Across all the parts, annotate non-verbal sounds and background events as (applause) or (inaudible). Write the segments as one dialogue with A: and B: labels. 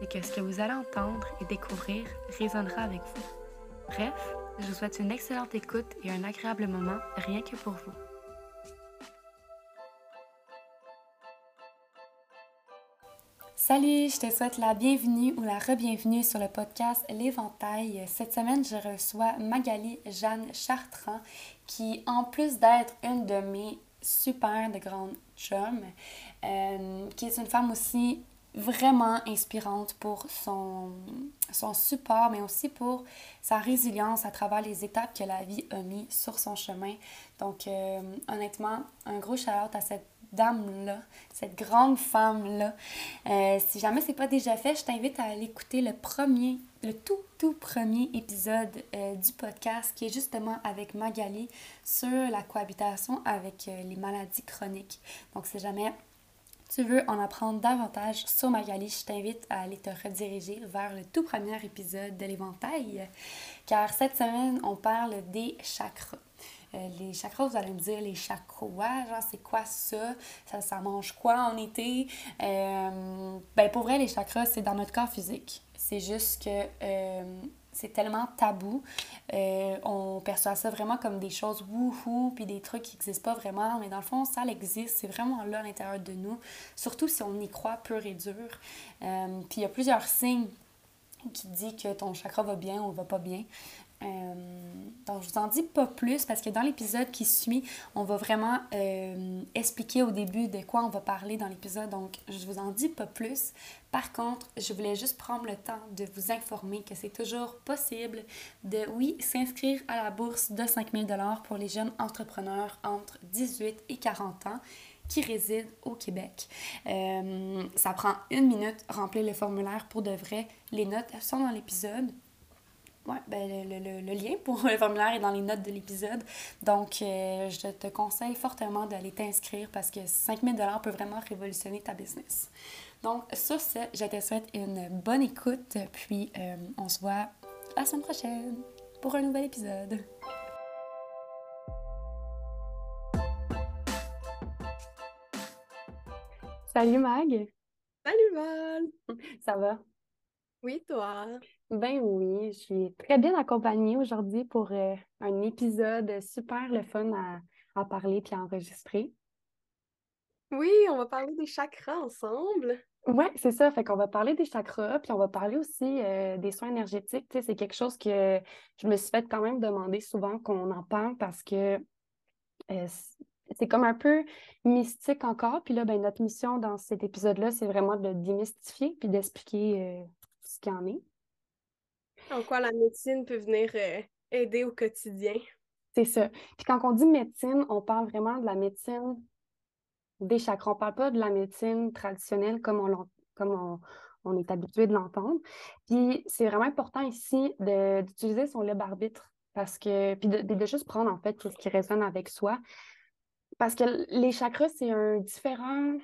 A: c'est que ce que vous allez entendre et découvrir résonnera avec vous. Bref, je vous souhaite une excellente écoute et un agréable moment rien que pour vous. Salut, je te souhaite la bienvenue ou la re-bienvenue sur le podcast L'Éventail. Cette semaine, je reçois Magali Jeanne Chartrand qui, en plus d'être une de mes super de grandes chums, euh, qui est une femme aussi vraiment inspirante pour son, son support, mais aussi pour sa résilience à travers les étapes que la vie a mis sur son chemin. Donc, euh, honnêtement, un gros shout à cette dame-là, cette grande femme-là. Euh, si jamais c'est pas déjà fait, je t'invite à aller écouter le premier, le tout, tout premier épisode euh, du podcast qui est justement avec Magali sur la cohabitation avec les maladies chroniques. Donc, si jamais tu veux en apprendre davantage sur Magali, je t'invite à aller te rediriger vers le tout premier épisode de l'éventail, car cette semaine, on parle des chakras. Euh, les chakras, vous allez me dire les chakras, genre c'est quoi ça? ça? mange quoi en été? Euh, ben pour vrai, les chakras, c'est dans notre corps physique. C'est juste que euh, c'est tellement tabou. Euh, on perçoit ça vraiment comme des choses wouhou, puis des trucs qui n'existent pas vraiment. Mais dans le fond, ça existe. C'est vraiment là à l'intérieur de nous. Surtout si on y croit pur et dur. Euh, puis il y a plusieurs signes qui disent que ton chakra va bien ou va pas bien. Euh, donc, je vous en dis pas plus parce que dans l'épisode qui suit, on va vraiment euh, expliquer au début de quoi on va parler dans l'épisode. Donc, je vous en dis pas plus. Par contre, je voulais juste prendre le temps de vous informer que c'est toujours possible de, oui, s'inscrire à la bourse de 5000 pour les jeunes entrepreneurs entre 18 et 40 ans qui résident au Québec. Euh, ça prend une minute, remplir le formulaire pour de vrai. Les notes sont dans l'épisode. Ouais, ben le, le, lien pour (laughs) le formulaire est dans les notes de l'épisode. Donc, euh, je te conseille fortement d'aller t'inscrire parce que 5000 peut vraiment révolutionner ta business. Donc, sur ce, je te souhaite une bonne écoute. Puis, euh, on se voit la semaine prochaine pour un nouvel épisode. Salut Mag!
B: Salut Val!
A: Ça va?
B: Oui, toi?
A: Ben oui, je suis très bien accompagnée aujourd'hui pour euh, un épisode super le fun à, à parler puis à enregistrer.
B: Oui, on va parler des chakras ensemble.
A: Oui, c'est ça. Fait qu'on va parler des chakras, puis on va parler aussi euh, des soins énergétiques. Tu sais, c'est quelque chose que je me suis fait quand même demander souvent qu'on en parle parce que euh, c'est comme un peu mystique encore. Puis là, ben, notre mission dans cet épisode-là, c'est vraiment de démystifier puis d'expliquer ce qu'il y en est.
B: En quoi la médecine peut venir euh, aider au quotidien.
A: C'est ça. Puis quand on dit médecine, on parle vraiment de la médecine des chakras. On ne parle pas de la médecine traditionnelle comme on, comme on, est habitué de l'entendre. Puis c'est vraiment important ici d'utiliser son libre arbitre parce que, puis de, juste prendre en fait ce qui résonne avec soi. Parce que les chakras, c'est un différent,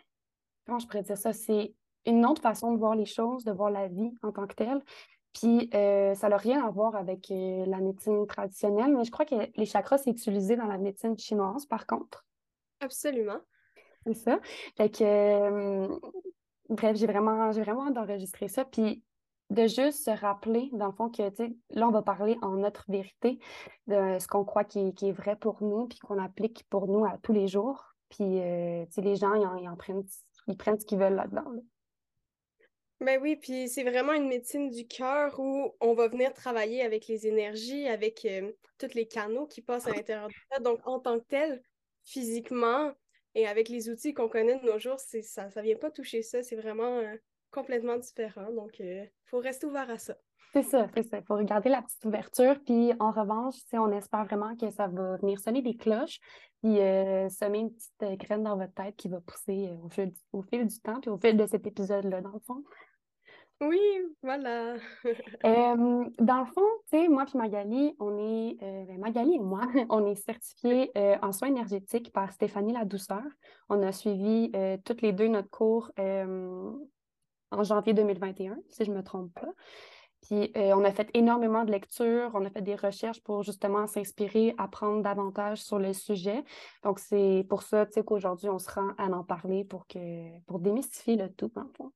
A: comment je pourrais dire ça, c'est une autre façon de voir les choses, de voir la vie en tant que telle. Puis euh, ça n'a rien à voir avec euh, la médecine traditionnelle, mais je crois que les chakras, c'est utilisé dans la médecine chinoise, par contre.
B: Absolument.
A: C'est ça. Fait que, euh, bref, j'ai vraiment, j'ai vraiment hâte d'enregistrer ça. Puis de juste se rappeler, dans le fond, que, là, on va parler en notre vérité, de ce qu'on croit qui, est vrai pour nous, puis qu'on applique pour nous à tous les jours. Puis, sais, les gens, ils, en, prennent, ils prennent ce qu'ils veulent là-dedans. là dedans
B: Ben oui, puis c'est vraiment une médecine du cœur où on va venir travailler avec les énergies, avec euh, tous les canaux qui passent à l'intérieur de ça. Donc, en tant que tel, physiquement et avec les outils qu'on connaît de nos jours, c'est ça ne vient pas toucher ça. C'est vraiment euh, complètement différent. Donc, il euh, faut rester ouvert à ça.
A: C'est ça, c'est ça. Il faut regarder la petite ouverture. Puis en revanche, on espère vraiment que ça va venir sonner des cloches, puis semer une petite graine dans votre tête qui va pousser au, fil, au fil du temps, puis au fil de cet épisode-là, dans le fond.
B: Oui, voilà. (laughs)
A: dans le fond, tu sais, moi puis Magali, on est, euh, ben, Magali et moi, (laughs) on est certifiés euh, en soins énergétiques par Stéphanie La Douceur. On a suivi euh, toutes les deux notre cours en janvier 2021, si je ne me trompe pas. Puis on a fait énormément de lectures, on a fait des recherches pour justement s'inspirer, apprendre davantage sur le sujet. Donc c'est pour ça, tu sais, qu'aujourd'hui on se rend à en parler pour que pour démystifier le tout, dans le fond.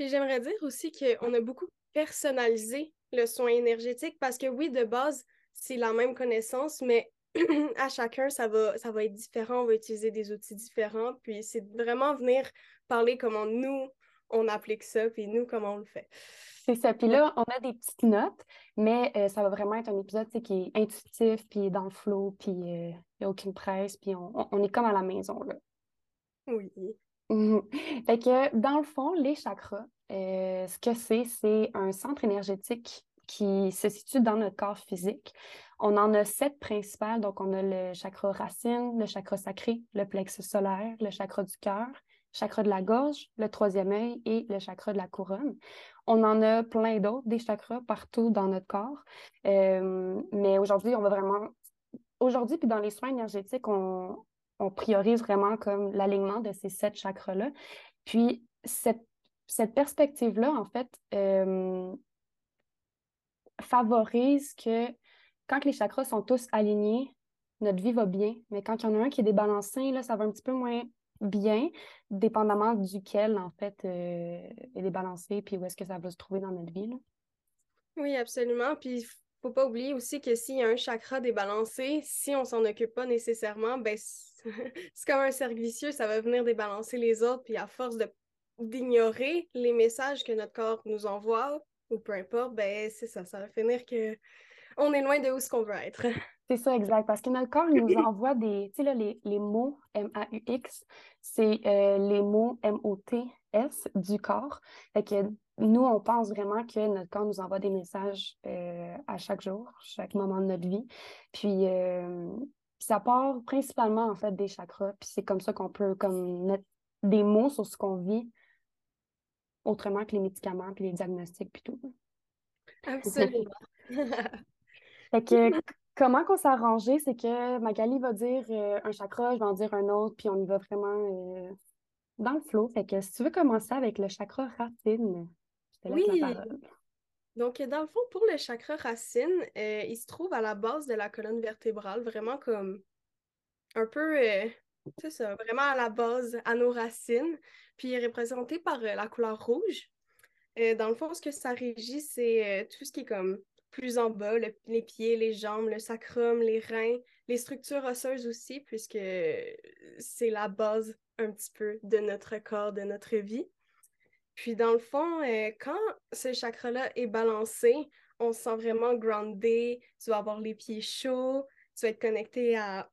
B: Puis j'aimerais dire aussi qu'on a beaucoup personnalisé le soin énergétique parce que oui, de base, c'est la même connaissance, mais (clears throat) à chacun, ça va, ça va être différent. On va utiliser des outils différents. Puis c'est vraiment venir parler comment nous, on applique ça, puis nous, comment on le fait.
A: C'est ça. Puis là, on a des petites notes, mais euh, ça va vraiment être un épisode qui est intuitif, puis dans le flow, puis il n'y a aucune presse, puis on, on, est comme à la maison. Là.
B: Oui.
A: Mhm. Fait que dans le fond, les chakras, euh, ce que c'est, c'est un centre énergétique qui se situe dans notre corps physique. On en a sept principales, donc on a le chakra racine, le chakra sacré, le plexus solaire, le chakra du cœur, chakra de la gorge, le troisième œil et le chakra de la couronne. On en a plein d'autres, des chakras partout dans notre corps. Euh, mais aujourd'hui, on va vraiment aujourd'hui, puis dans les soins énergétiques, on, on priorise vraiment comme l'alignement de ces sept chakras-là. Puis cette, perspective-là, en fait, euh, favorise que quand les chakras sont tous alignés, notre vie va bien. Mais quand il y en a un qui est débalancé, là, ça va un petit peu moins bien, dépendamment duquel, en fait, euh, est débalancé, puis où est-ce que ça va se trouver dans notre vie.
B: Oui, absolument. Puis faut pas oublier aussi que s'il y a un chakra débalancé, si on s'en occupe pas nécessairement, ben (laughs) c'est comme un cercle vicieux, ça va venir débalancer les autres, puis à force d'ignorer les messages que notre corps nous envoie, ou peu importe, ben c'est ça, ça va finir que on est loin de où ce qu'on veut être. (laughs)
A: C'est ça, exact. Parce que notre corps nous envoie des, tu sais, les, les, mots M-A-U-X, c'est euh, les mots M-O-T-S du corps. Fait que nous, on pense vraiment que notre corps nous envoie des messages euh, à chaque jour, chaque moment de notre vie. Puis, euh, ça part principalement, en fait, des chakras. Puis c'est comme ça qu'on peut comme, mettre des mots sur ce qu'on vit, autrement que les médicaments, puis les diagnostics, puis tout.
B: Absolument.
A: fait que, (laughs) (laughs) comment qu'on s'est arrangé, c'est que Magali va dire euh, un chakra, je vais en dire un autre, puis on y va vraiment euh, dans le flow. Fait que si tu veux commencer avec le chakra racine, je te laisse oui. la parole.
B: Donc, dans le fond, pour le chakra racine, euh, il se trouve à la base de la colonne vertébrale, vraiment comme un peu, euh, c'est ça, vraiment à la base, à nos racines. Puis, il est représenté par euh, la couleur rouge. dans le fond, ce que ça régit, c'est tout ce qui est comme plus en bas, les pieds, les jambes, le sacrum, les reins, les structures osseuses aussi, puisque c'est la base un petit peu de notre corps, de notre vie. Puis dans le fond, euh, quand ce chakra-là est balancé, on se sent vraiment groundé, tu vas avoir les pieds chauds, tu vas être connecté (clears throat) à,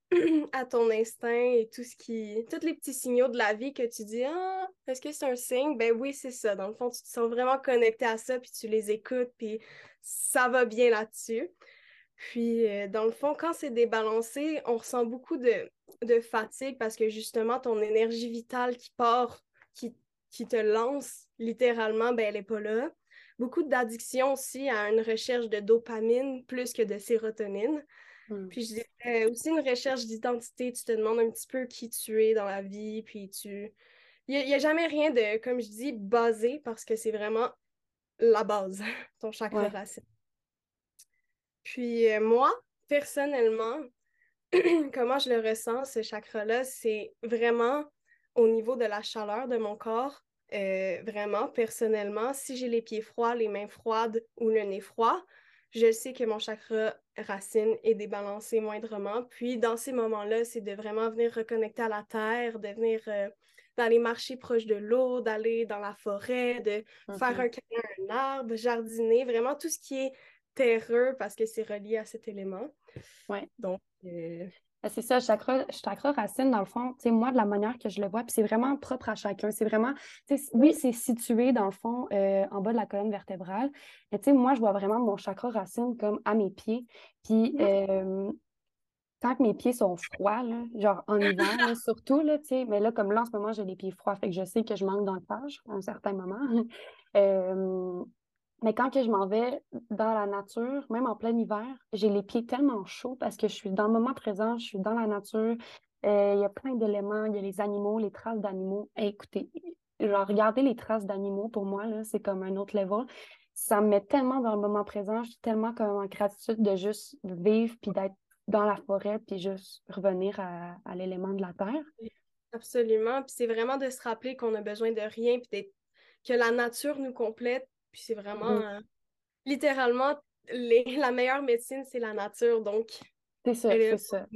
B: ton instinct et tout ce qui. tous les petits signaux de la vie que tu dis Ah, est-ce que c'est un signe? Ben oui, c'est ça. Dans le fond, tu te sens vraiment connecté à ça, puis tu les écoutes, puis ça va bien là-dessus. Puis, euh, dans le fond, quand c'est débalancé, on ressent beaucoup de, de fatigue parce que justement, ton énergie vitale qui part, qui qui te lance littéralement, ben, elle n'est pas là. Beaucoup d'addiction aussi à une recherche de dopamine plus que de sérotonine. Hmm. Puis je dirais aussi une recherche d'identité. Tu te demandes un petit peu qui tu es dans la vie, puis tu... Il n'y a, jamais rien de, comme je dis, basé parce que c'est vraiment la base, (laughs) ton chakra racine. Puis euh, moi, personnellement, (clears throat) comment je le ressens, ce chakra-là, c'est vraiment au niveau de la chaleur de mon corps, euh, vraiment, personnellement, si j'ai les pieds froids, les mains froides ou le nez froid, je sais que mon chakra racine est débalancé moindrement. Puis, dans ces moments-là, c'est de vraiment venir reconnecter à la terre, de venir euh, d'aller marcher proche de l'eau, d'aller dans la forêt, de faire un câlin à un arbre, jardiner, vraiment tout ce qui est terreux parce que c'est relié à cet élément.
A: Ouais.
B: Donc, euh,
A: C'est ça, chakra, chakra racine, dans le fond, tu sais, moi, de la manière que je le vois, puis c'est vraiment propre à chacun. C'est vraiment, tu sais, oui, c'est situé, dans le fond, euh, en bas de la colonne vertébrale. Mais tu sais, moi, je vois vraiment mon chakra racine comme à mes pieds. Puis, euh, quand que mes pieds sont froids, là, genre en hiver, là, (laughs) surtout, là, tu sais, mais là, comme là, en ce moment, j'ai les pieds froids, fait que je sais que je manque d'ancrage à un certain moment. (laughs) Euh, mais quand que je m'en vais dans la nature, même en plein hiver, j'ai les pieds tellement chauds parce que je suis dans le moment présent, je suis dans la nature. Euh, Il y a plein d'éléments, il y a les animaux, les traces d'animaux. Eh, écoutez, genre, regarder les traces d'animaux, pour moi, là, c'est comme un autre level. Ça me met tellement dans le moment présent, je suis tellement comme en gratitude de juste vivre puis d'être dans la forêt puis juste revenir à, l'élément de la terre.
B: absolument. Puis c'est vraiment de se rappeler qu'on a besoin de rien, puis que la nature nous complète. Puis c'est vraiment, euh, littéralement, les- (laughs) la meilleure médecine, c'est la nature. Donc,
A: C'est ça,
B: est
A: c'est ça.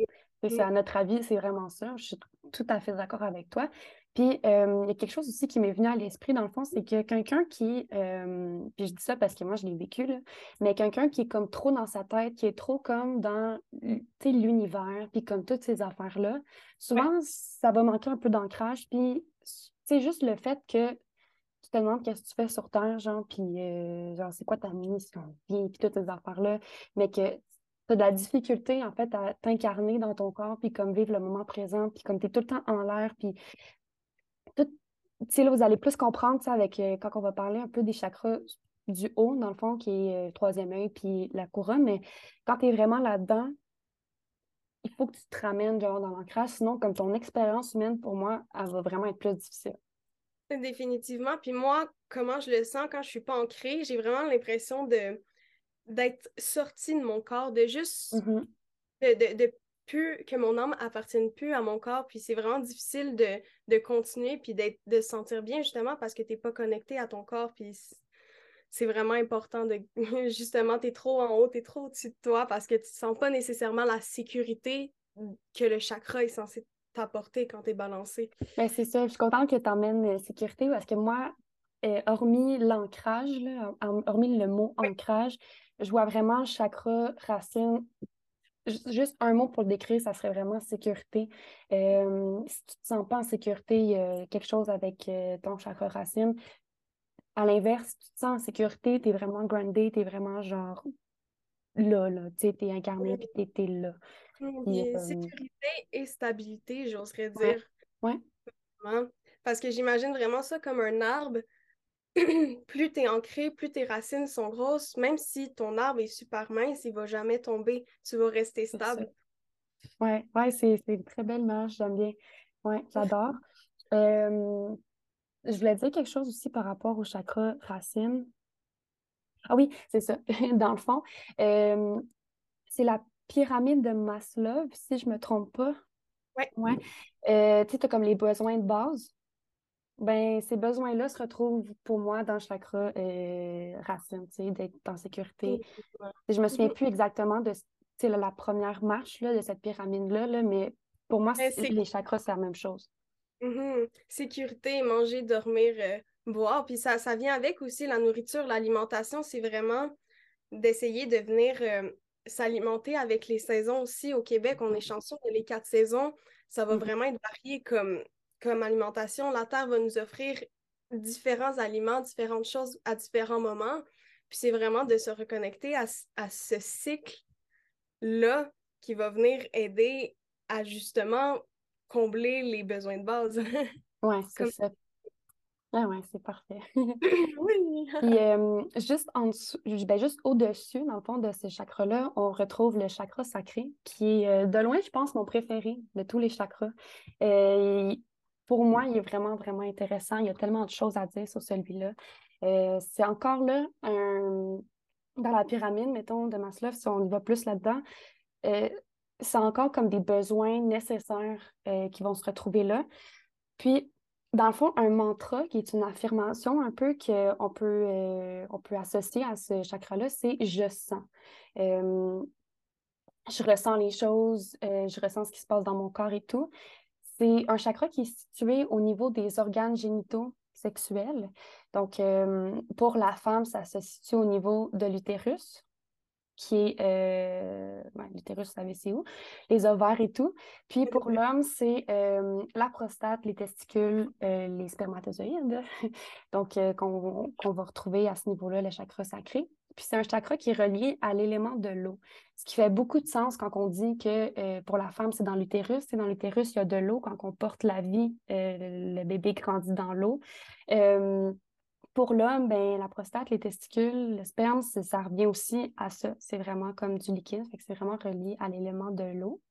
A: C'est
B: Mm.
A: ça, à notre avis, c'est vraiment ça. Je suis tout à fait d'accord avec toi. Puis, euh, il y a quelque chose aussi qui m'est venu à l'esprit, dans le fond, c'est que quelqu'un qui, euh, puis je dis ça parce que moi, je l'ai vécu, là, mais quelqu'un qui est comme trop dans sa tête, qui est trop comme dans, tu sais, l'univers, puis comme toutes ces affaires-là, souvent, ça va manquer un peu d'ancrage. Puis, c'est juste le fait que te demandes qu'est-ce que tu fais sur Terre, genre, puis euh, genre, c'est quoi ta mission, puis, puis toutes ces affaires-là, mais que tu as de la difficulté, en fait, à t'incarner dans ton corps, puis comme vivre le moment présent, puis comme tu es tout le temps en l'air, puis tout, tu sais, là, vous allez plus comprendre, sais, avec, euh, quand on va parler un peu des chakras du haut, dans le fond, qui est euh, troisième œil, puis la couronne, mais quand tu es vraiment là-dedans, il faut que tu te ramènes, genre, dans l'ancrage, sinon, comme ton expérience humaine, pour moi, elle va vraiment être plus difficile.
B: Définitivement. Puis moi, comment je le sens quand je suis pas ancrée, j'ai vraiment l'impression de d'être sortie de mon corps, de juste
A: Mhm.
B: de, de, de plus que mon âme appartienne plus à mon corps. Puis c'est vraiment difficile de, de continuer puis d'être de se sentir bien justement parce que tu n'es pas connecté à ton corps. Puis c'est vraiment important de (laughs) justement, tu es trop en haut, tu es trop au-dessus de toi parce que tu ne sens pas nécessairement la sécurité que le chakra est censé t'apporter quand tu es balancé.
A: Ben, c'est ça, je suis contente que tu emmènes sécurité parce que moi, euh, hormis l'ancrage, hormis le mot ancrage, je vois vraiment chakra, racine. Ju- Juste un mot pour le décrire, ça serait vraiment sécurité. Euh, si tu te sens pas en sécurité, il y a quelque chose avec euh, ton chakra racine. À l'inverse, si tu te sens en sécurité, tu es vraiment grounded, tu es vraiment genre là, là, tu sais, t'es incarné, puis t'es, t'es là. Puis, euh,
B: sécurité et stabilité, j'oserais dire.
A: Ouais.
B: Parce que j'imagine vraiment ça comme un arbre. (clears throat) plus tu es ancré, plus tes racines sont grosses, même si ton arbre est super mince, il va jamais tomber. Tu vas rester stable.
A: Ouais, ouais, c'est c'est une très belle image, j'aime bien. Ouais, j'adore. Euh, je voulais dire quelque chose aussi par rapport au chakra racine. Ah oui, c'est ça. (laughs) Dans le fond, euh, c'est la pyramide de Maslow, si je me trompe pas.
B: Ouais.
A: Ouais. Euh, tu sais, t'as comme les besoins de base. Ben, ces besoins-là se retrouvent pour moi dans le chakra euh, racine, tu sais, d'être en sécurité. Je me souviens plus exactement de la, première marche là, de cette pyramide-là, là, mais pour moi, c'est- les chakras, c'est la même chose.
B: Mhm. Sécurité, manger, dormir, euh, boire. Puis ça, ça vient avec aussi la nourriture, l'alimentation. C'est vraiment d'essayer de venir euh, s'alimenter avec les saisons aussi. Au Québec, on est chanceux, on a les quatre saisons. Ça va
A: Mhm.
B: vraiment être varié comme, comme alimentation. La Terre va nous offrir différents aliments, différentes choses à différents moments. Puis c'est vraiment de se reconnecter à, à ce cycle-là qui va venir aider à justement combler les besoins de base. (laughs)
A: Ouais, c'est
B: Comme-
A: ça. Ah ouais, c'est parfait. (laughs)
B: oui. (laughs)
A: Puis euh, juste en dessous, ben, juste au-dessus, dans le fond, de ce chakra-là, on retrouve le chakra sacré, qui est euh, de loin, je pense, mon préféré de tous les chakras. Euh, pour moi, il est vraiment, vraiment intéressant. Il y a tellement de choses à dire sur celui-là. Euh, c'est encore là, un- dans la pyramide, mettons, de Maslow, si on y va plus là-dedans, euh, c'est encore comme des besoins nécessaires euh, qui vont se retrouver là. Puis, dans le fond, un mantra qui est une affirmation un peu qu'on peut, euh, peut associer à ce chakra-là, c'est je sens. Je ressens les choses, euh, je ressens ce qui se passe dans mon corps et tout. C'est un chakra qui est situé au niveau des organes génitaux sexuels. Donc, pour la femme, ça se situe au niveau de l'utérus, qui est euh, l'utérus, vous savez c'est où, les ovaires et tout. Puis pour l'homme, c'est euh, la prostate, les testicules, les spermatozoïdes, (laughs) donc qu'on va retrouver à ce niveau-là, le chakra sacré. Puis c'est un chakra qui est relié à l'élément de l'eau. Ce qui fait beaucoup de sens quand on dit que euh, pour la femme, c'est dans l'utérus. C'est dans l'utérus, il y a de l'eau. Quand on porte la vie, euh, le bébé grandit dans l'eau. Euh, pour l'homme, ben, la prostate, les testicules, le sperme, ça revient aussi à ça. C'est vraiment comme du liquide. c'est vraiment relié à l'élément de l'eau.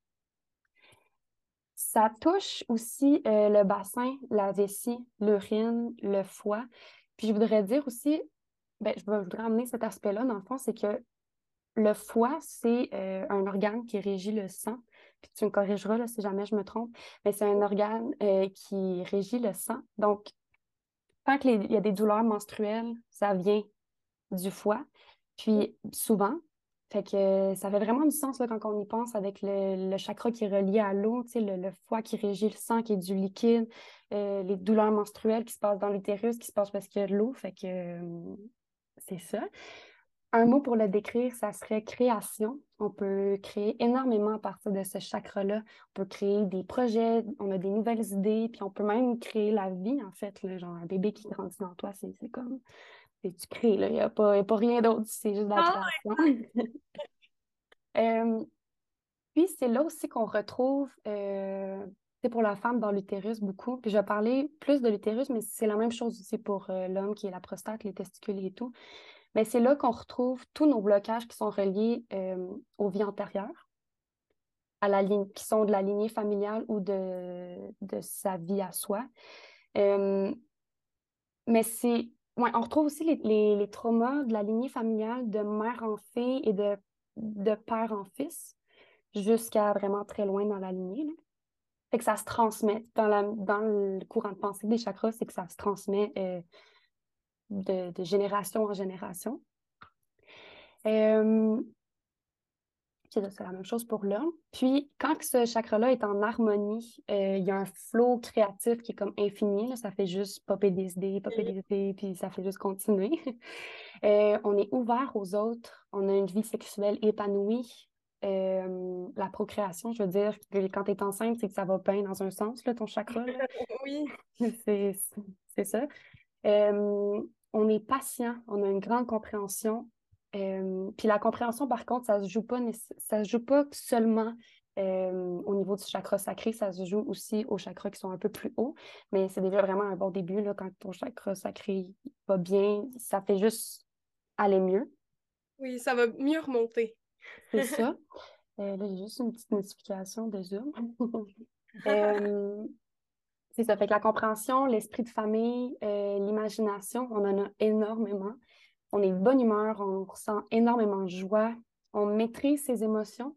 A: Ça touche aussi le bassin, la vessie, l'urine, le foie. Puis je voudrais dire aussi, ben, je voudrais amener cet aspect-là, dans le fond, c'est que le foie, c'est euh, un organe qui régit le sang. Puis tu me corrigeras là, si jamais je me trompe, mais c'est un organe euh, qui régit le sang. Donc, tant qu'il y a des douleurs menstruelles, ça vient du foie. Puis souvent, fait que ça fait vraiment du sens là, quand on y pense avec le, chakra qui est relié à l'eau, le, le foie qui régit le sang, qui est du liquide, euh, les douleurs menstruelles qui se passent dans l'utérus, qui se passent parce qu'il y a de l'eau. Fait que c'est ça. Un mot pour le décrire, ça serait création. On peut créer énormément à partir de ce chakra-là. On peut créer des projets, on a des nouvelles idées, puis on peut même créer la vie, en fait. genre, un bébé qui grandit dans toi, c'est comme. Tu crées, il n'y a, pas rien d'autre, c'est juste de la ah création. (laughs) (laughs) Euh, puis c'est là aussi qu'on retrouve, euh, c'est pour la femme dans l'utérus beaucoup. Puis je vais parler plus de l'utérus, mais c'est la même chose aussi pour euh, l'homme qui est la prostate, les testicules et tout mais c'est là qu'on retrouve tous nos blocages qui sont reliés euh, aux vies antérieures, à la qui sont de la lignée familiale ou de, de sa vie à soi. Euh, mais c'est. Ouais, on retrouve aussi les, les, traumas de la lignée familiale de mère en fille et de, de père en fils, jusqu'à vraiment très loin dans la lignée. Là. Que ça se transmet. Dans, la, dans le courant de pensée des chakras, c'est que ça se transmet euh, de, génération en génération. Euh, c'est la même chose pour l'homme. Puis, quand ce chakra-là est en harmonie, euh, il y a un flot créatif qui est comme infini. ça fait juste popper des idées, popper des idées, puis ça fait juste continuer. (laughs) Euh, on est ouvert aux autres. On a une vie sexuelle épanouie. la procréation, je veux dire, quand tu es enceinte, c'est que ça va bien dans un sens, là, ton chakra. (laughs)
B: oui.
A: C'est ça on est patient, on a une grande compréhension. Euh, puis la compréhension, par contre, ça se joue pas, ça se joue pas seulement euh, au niveau du chakra sacré, ça se joue aussi aux chakras qui sont un peu plus hauts. Mais c'est déjà vraiment un bon début là, quand ton chakra sacré va bien, ça fait juste aller mieux.
B: Oui, ça va mieux remonter.
A: C'est (laughs) ça. Euh, là, j'ai juste une petite notification de Zoom. (laughs) C'est ça. Fait que la compréhension, l'esprit de famille, euh, l'imagination, on en a énormément. On est de bonne humeur, on ressent énormément de joie, on maîtrise ses émotions,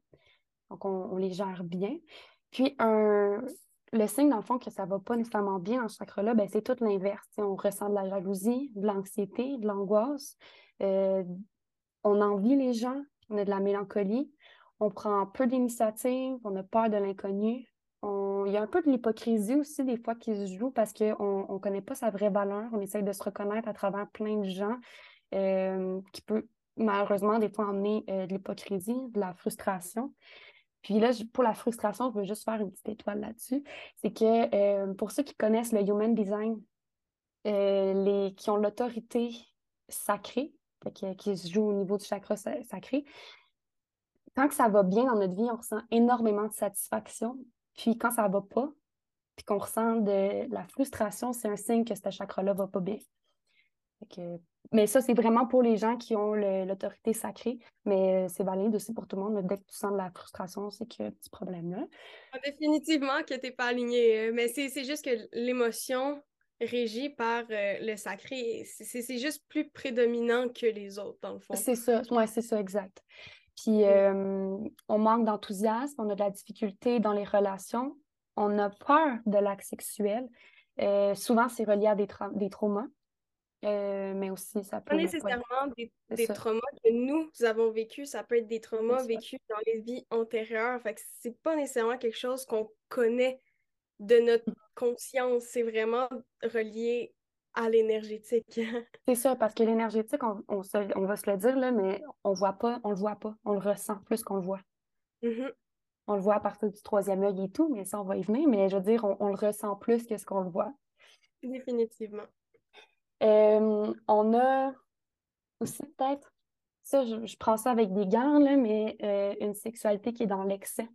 A: donc on, les gère bien. Puis un, le signe, dans le fond, que ça ne va pas nécessairement bien dans ce chakra-là, ben, c'est tout l'inverse. On ressent de la jalousie, de l'anxiété, de l'angoisse. Euh, on envie les gens, on a de la mélancolie, on prend peu d'initiatives, on a peur de l'inconnu, il y a un peu de l'hypocrisie aussi des fois qui se joue parce qu'on ne connaît pas sa vraie valeur. On essaye de se reconnaître à travers plein de gens euh, qui peut malheureusement des fois emmener euh, de l'hypocrisie, de la frustration. Puis là, pour la frustration, je veux juste faire une petite étoile là-dessus. C'est que euh, pour ceux qui connaissent le Human Design, les, qui ont l'autorité sacrée, qui, se joue au niveau du chakra sacré, quand ça va bien dans notre vie, on ressent énormément de satisfaction, puis quand ça va pas, puis qu'on ressent de la frustration, c'est un signe que ce chakra-là va pas bien. mais ça, c'est vraiment pour les gens qui ont l'autorité sacrée, mais euh, c'est valide aussi pour tout le monde. Dès que tu sens de la frustration, c'est qu'il y a un petit problème là.
B: Ah, définitivement que tu n'es pas aligné, euh, mais c'est juste que l'émotion régie par euh, le sacré, c'est juste plus prédominant que les autres, dans le fond.
A: C'est ça, oui, c'est ça, exact. Puis euh, on manque d'enthousiasme, on a de la difficulté dans les relations, on a peur de l'acte sexuel. Euh, souvent, c'est relié à des, des traumas, euh, mais aussi ça peut.
B: Pas nécessairement des, traumas que nous, avons vécu, ça peut être des traumas vécus dans les vies antérieures. Fait que c'est pas nécessairement quelque chose qu'on connaît de notre conscience. C'est vraiment relié à l'énergétique. (laughs)
A: c'est ça, parce que l'énergétique, on, on, va se le dire, là, mais on voit pas, on le voit pas, on le ressent plus qu'on le voit.
B: Mm-hmm.
A: On le voit à partir du troisième œil et tout, mais ça, on va y venir. Mais je veux dire, on, le ressent plus que ce qu'on le voit.
B: Définitivement.
A: Euh, on a aussi peut-être, ça, je, prends ça avec des gants, là, mais euh, une sexualité qui est dans l'excès.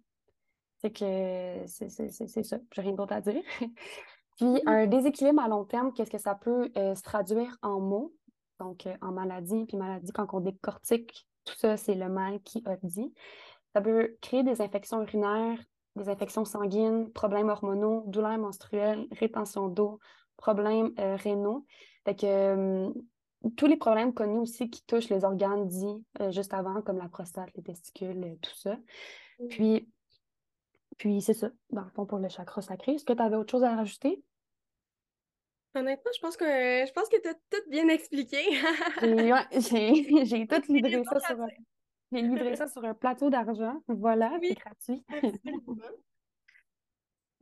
A: C'est que c'est ça, j'ai rien d'autre à dire. (laughs) Puis mm-hmm. un déséquilibre à long terme, qu'est-ce que ça peut euh, se traduire en mots? Donc en maladie, puis maladie, quand on décortique, tout ça, c'est le mal qui a dit. Ça peut créer des infections urinaires, des infections sanguines, problèmes hormonaux, douleurs menstruelles, rétention d'eau, problèmes euh, rénaux. Fait que euh, tous les problèmes connus aussi qui touchent les organes dits euh, juste avant, comme la prostate, les testicules, tout ça. Mm. Puis, puis c'est ça, dans le fond, pour le chakra sacré. Est-ce que tu avais autre chose à rajouter?
B: Honnêtement, je pense que je pense que tu as tout bien expliqué.
A: j'ai (laughs) tout livré ça sur j'ai livré ça sur un plateau d'argent. Voilà, c'est gratuit. (laughs)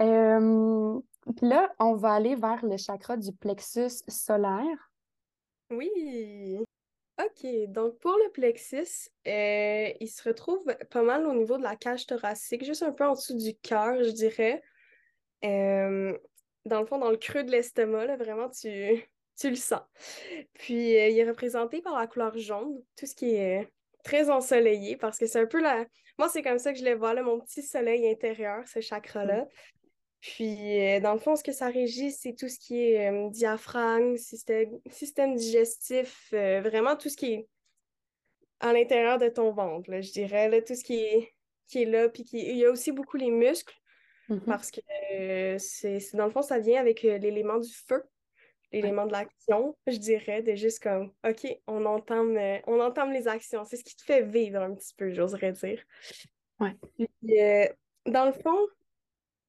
A: euh, puis là, on va aller vers le chakra du plexus solaire.
B: Oui. OK, donc pour le plexus, euh, il se retrouve pas mal au niveau de la cage thoracique, juste un peu en dessous du cœur, je dirais. Euh, dans le fond, dans le creux de l'estomac, vraiment, tu, (laughs) tu le sens. Puis, euh, il est représenté par la couleur jaune, tout ce qui est très ensoleillé parce que c'est un peu la. Moi, c'est comme ça que je les vois, là, mon petit soleil intérieur, ce chakra-là. Puis, euh, dans le fond, ce que ça régit, c'est tout ce qui est euh, diaphragme, système, système digestif, euh, vraiment tout ce qui est à l'intérieur de ton ventre, je dirais, là, tout ce qui est, qui est là. Puis, qui... il y a aussi beaucoup les muscles, mm-hmm. parce que c'est dans le fond, ça vient avec l'élément du feu l'élément de l'action, je dirais, de juste comme, OK, on entame, on entame les actions. C'est ce qui te fait vivre un petit peu, j'oserais dire.
A: Ouais.
B: Euh, dans le fond,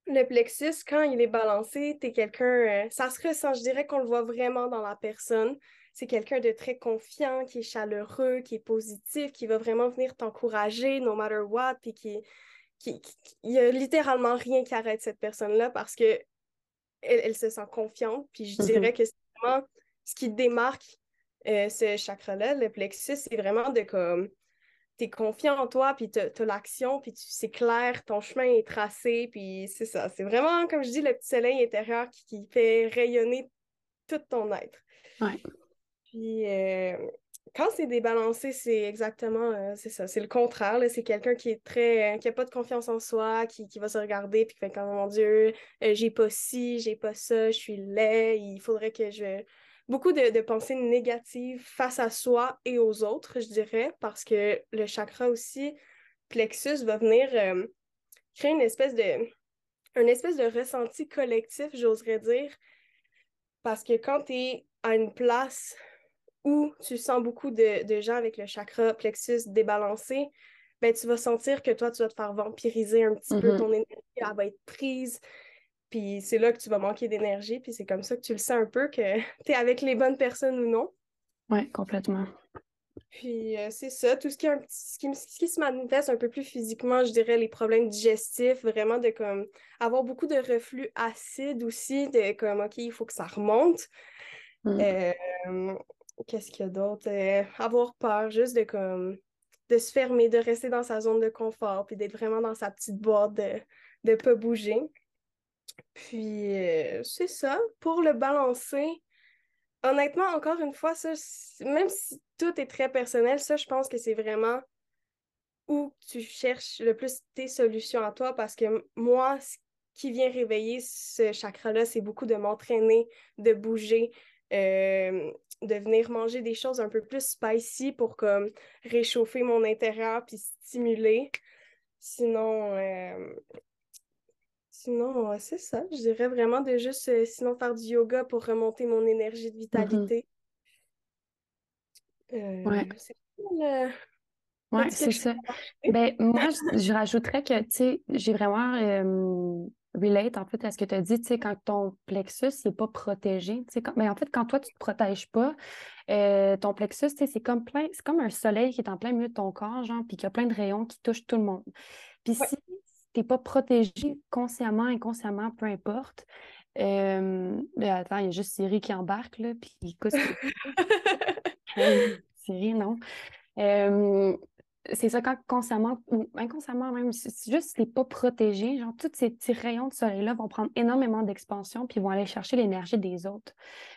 B: le plexus, quand il est balancé, t'es quelqu'un, euh, ça se ressent, je dirais qu'on le voit vraiment dans la personne. C'est quelqu'un de très confiant, qui est chaleureux, qui est positif, qui va vraiment venir t'encourager no matter what, puis qui, qui, il y a littéralement rien qui arrête cette personne-là parce que elle, se sent confiante. Puis je dirais mhm. que c'est vraiment ce qui démarque euh, ce chakra-là, le plexus, c'est vraiment de comme es confiant en toi, puis tu as, l'action, puis c'est clair, ton chemin est tracé, puis c'est ça. C'est vraiment, comme je dis, le petit soleil intérieur qui, fait rayonner tout ton être.
A: Ouais.
B: Puis euh, quand c'est débalancé, c'est exactement, euh, c'est ça, c'est le contraire. C'est quelqu'un qui est très, euh, qui a pas de confiance en soi, qui, va se regarder puis qui fait comme, mon Dieu, j'ai pas ci, j'ai pas ça, je suis laid, il faudrait que je... Beaucoup de, pensées négatives face à soi et aux autres, je dirais, parce que le chakra aussi, plexus, va venir créer une espèce de... une espèce de ressenti collectif, j'oserais dire, parce que quand tu es à une place où tu sens beaucoup de, gens avec le chakra plexus débalancé, ben, tu vas sentir que toi, tu vas te faire vampiriser un petit peu, mm-hmm. ton énergie, elle va être prise. Puis c'est là que tu vas manquer d'énergie, puis c'est comme ça que tu le sens un peu que (laughs) tu es avec les bonnes personnes ou non.
A: Oui, complètement.
B: Puis euh, c'est ça, tout ce qui, ce, qui, ce qui se manifeste un peu plus physiquement, je dirais les problèmes digestifs, vraiment de comme avoir beaucoup de reflux acide aussi, de comme OK, il faut que ça remonte. Mm. Euh, Qu'est-ce qu'il y a d'autre? Euh, avoir peur, juste de comme de se fermer, de rester dans sa zone de confort, puis d'être vraiment dans sa petite boîte, de ne pas bouger. Puis euh, c'est ça. Pour le balancer, honnêtement, encore une fois, ça, même si tout est très personnel, ça, je pense que c'est vraiment où tu cherches le plus tes solutions à toi parce que moi, ce qui vient réveiller ce chakra-là, c'est beaucoup de m'entraîner, de bouger, euh, de venir manger des choses un peu plus spicy pour comme réchauffer mon intérieur puis stimuler. Sinon, euh, sinon c'est ça. Je dirais vraiment de juste euh, sinon faire du yoga pour remonter mon énergie de vitalité.
A: ouais. C'est ça. Ben, moi, je, rajouterais que, tu sais, j'ai vraiment relate en fait à ce que tu as dit, tu sais, quand ton plexus n'est pas protégé, tu sais, mais en fait, quand toi, tu ne te protèges pas, euh, ton plexus, tu sais, c'est comme plein, c'est comme un soleil qui est en plein milieu de ton corps, genre, puis qui a plein de rayons qui touchent tout le monde. Puis si tu pas protégé consciemment, inconsciemment, peu importe. Euh, attends, il y a juste Siri qui embarque, là, puis écoute. (laughs) Siri, non. Euh, c'est ça, quand consciemment ou inconsciemment même, c'est juste tu n'es pas protégé, genre, tous ces petits rayons de soleil-là vont prendre énormément d'expansion puis vont aller chercher l'énergie des autres.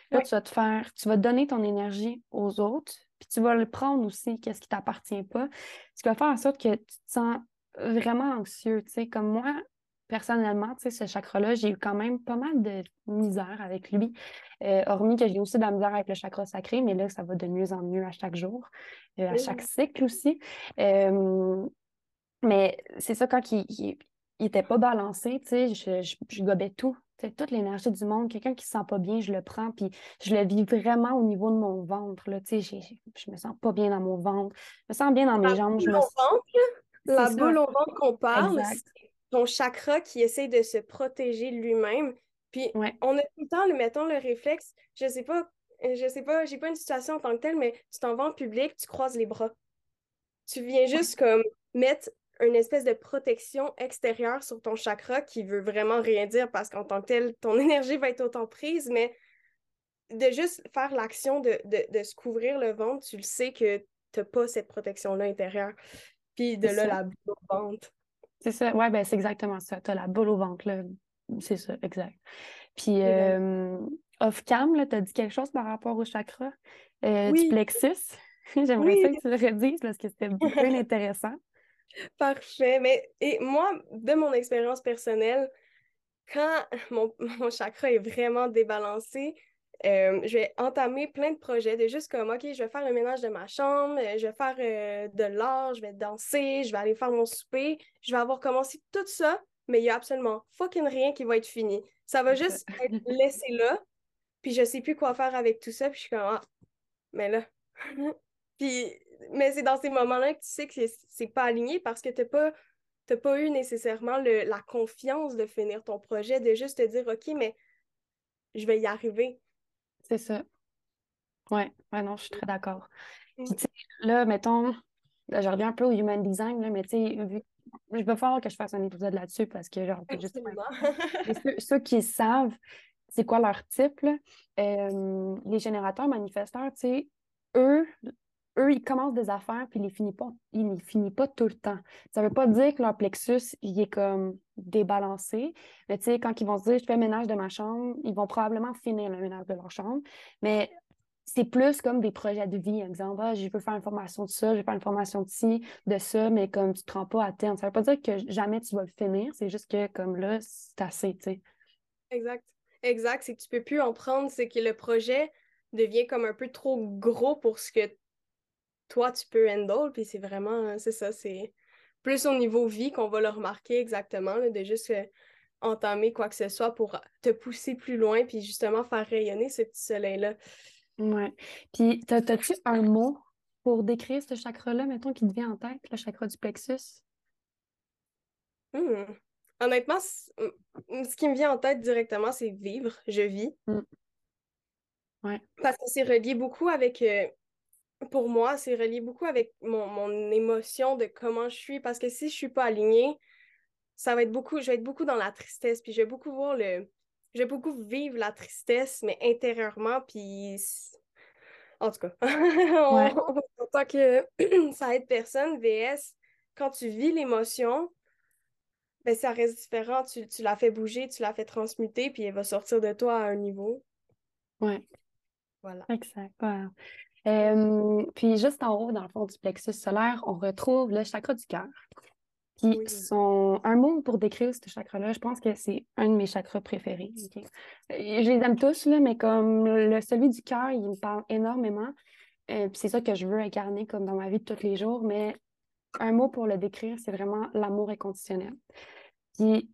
A: Là, tu vas te faire, tu vas donner ton énergie aux autres, puis tu vas le prendre aussi, qu'est-ce qui t'appartient pas. Ce qui va faire en sorte que tu te sens vraiment anxieux, tu sais, comme moi, personnellement, tu sais, ce chakra-là, j'ai eu quand même pas mal de misère avec lui. Euh, hormis que j'ai aussi de la misère avec le chakra sacré, mais là, ça va de mieux en mieux à chaque jour, euh, à chaque cycle aussi. Euh, mais c'est ça, quand il, il, était pas balancé, tu sais, je, je, gobais tout. toute l'énergie du monde, quelqu'un qui se sent pas bien, je le prends, puis je le vis vraiment au niveau de mon ventre. Là, tu sais, je me sens pas bien dans mon ventre, je me sens bien dans mes jambes. Je me...
B: La boule au ventre qu'on parle, ton chakra qui essaie de se protéger lui-même. Puis on a tout le temps, le, mettons, le réflexe, je sais pas, je sais pas, j'ai pas une situation en tant que telle, mais tu t'en vas en public, tu croises les bras. Tu viens juste comme mettre une espèce de protection extérieure sur ton chakra qui veut vraiment rien dire parce qu'en tant que tel, ton (laughs) énergie va être autant prise, mais de juste faire l'action de, de, se couvrir le ventre, tu le sais que tu n'as pas cette protection-là intérieure. Puis de là, la boule au ventre.
A: C'est ça, ouais, ben c'est exactement ça. Tu as la boule au ventre, là. C'est ça, exact. Puis, euh, off-cam, tu as dit quelque chose par rapport au chakra euh, du plexus? (laughs) J'aimerais ça que tu le redises parce que c'était beaucoup (laughs) intéressant.
B: Parfait. Mais et moi, de mon expérience personnelle, quand mon, (laughs) mon, chakra est vraiment débalancé, euh, je vais entamer plein de projets de juste comme, OK, je vais faire le ménage de ma chambre, euh, je vais faire euh, de l'art, je vais danser, je vais aller faire mon souper. Je vais avoir commencé tout ça, mais il n'y a absolument fucking rien qui va être fini. Ça va juste être (laughs) laissé là, puis je sais plus quoi faire avec tout ça, puis je suis comme, ah, mais là. (laughs) puis, mais c'est dans ces moments-là que tu sais que c'est pas aligné parce que tu n'as pas, pas eu nécessairement le, la confiance de finir ton projet, de juste te dire, OK, mais je vais y arriver.
A: C'est ça. Oui, ouais, non, je suis très d'accord. Puis, tu sais, là, mettons, là, je reviens un peu au human design, là, mais tu sais, vu je vais falloir que je fasse un épisode là-dessus parce que, genre, juste... ceux, ceux, qui savent c'est quoi leur type, là, euh, les générateurs manifesteurs, tu sais, eux, eux, ils commencent des affaires puis ils les finissent pas, ils les finissent pas tout le temps. Ça veut pas dire que leur plexus, il est comme débalancé. Mais tu sais, quand ils vont se dire, je fais le ménage de ma chambre, ils vont probablement finir le ménage de leur chambre. Mais c'est plus comme des projets de vie, exemple, ah, je veux faire une formation de ça, je veux faire une formation de ci, de ça, mais comme tu te rends pas à terme. Ça veut pas dire que jamais tu vas le finir, c'est juste que comme là, c'est assez, tu sais.
B: Exact. Exact, c'est que tu peux plus en prendre, c'est que le projet devient comme un peu trop gros pour ce que toi, tu peux handle, puis c'est vraiment, c'est ça, c'est plus au niveau vie qu'on va le remarquer exactement, de juste euh, entamer quoi que ce soit pour te pousser plus loin, puis justement faire rayonner ce petit soleil-là.
A: Ouais. Puis, t'as-tu un mot pour décrire ce chakra-là, mettons, qui te vient en tête, le chakra du plexus?
B: Hmm. Honnêtement, ce qui me vient en tête directement, c'est vivre, je vis.
A: Hmm. Ouais.
B: Parce que c'est relié beaucoup avec euh, pour moi, c'est relié beaucoup avec mon, émotion de comment je suis. Parce que si je suis pas alignée, ça va être beaucoup, je vais être beaucoup dans la tristesse. Puis je vais beaucoup voir le. Je vais beaucoup vivre la tristesse, mais intérieurement. Puis. En tout cas, (laughs) on, tant que (clears throat) ça aide personne, VS, quand tu vis l'émotion, ben ça reste différent. Tu, tu la fais bouger, tu la fais transmuter, puis elle va sortir de toi à un niveau.
A: Ouais.
B: Voilà.
A: Exact. Euh, puis juste en haut, dans le fond du plexus solaire, on retrouve le chakra du cœur. Puis son... un mot pour décrire ce chakra-là, je pense que c'est un de mes chakras préférés. Je les aime tous, là, mais comme le, celui du cœur, il me parle énormément. Euh, puis c'est ça que je veux incarner comme dans ma vie de tous les jours. Mais un mot pour le décrire, c'est vraiment l'amour inconditionnel. Puis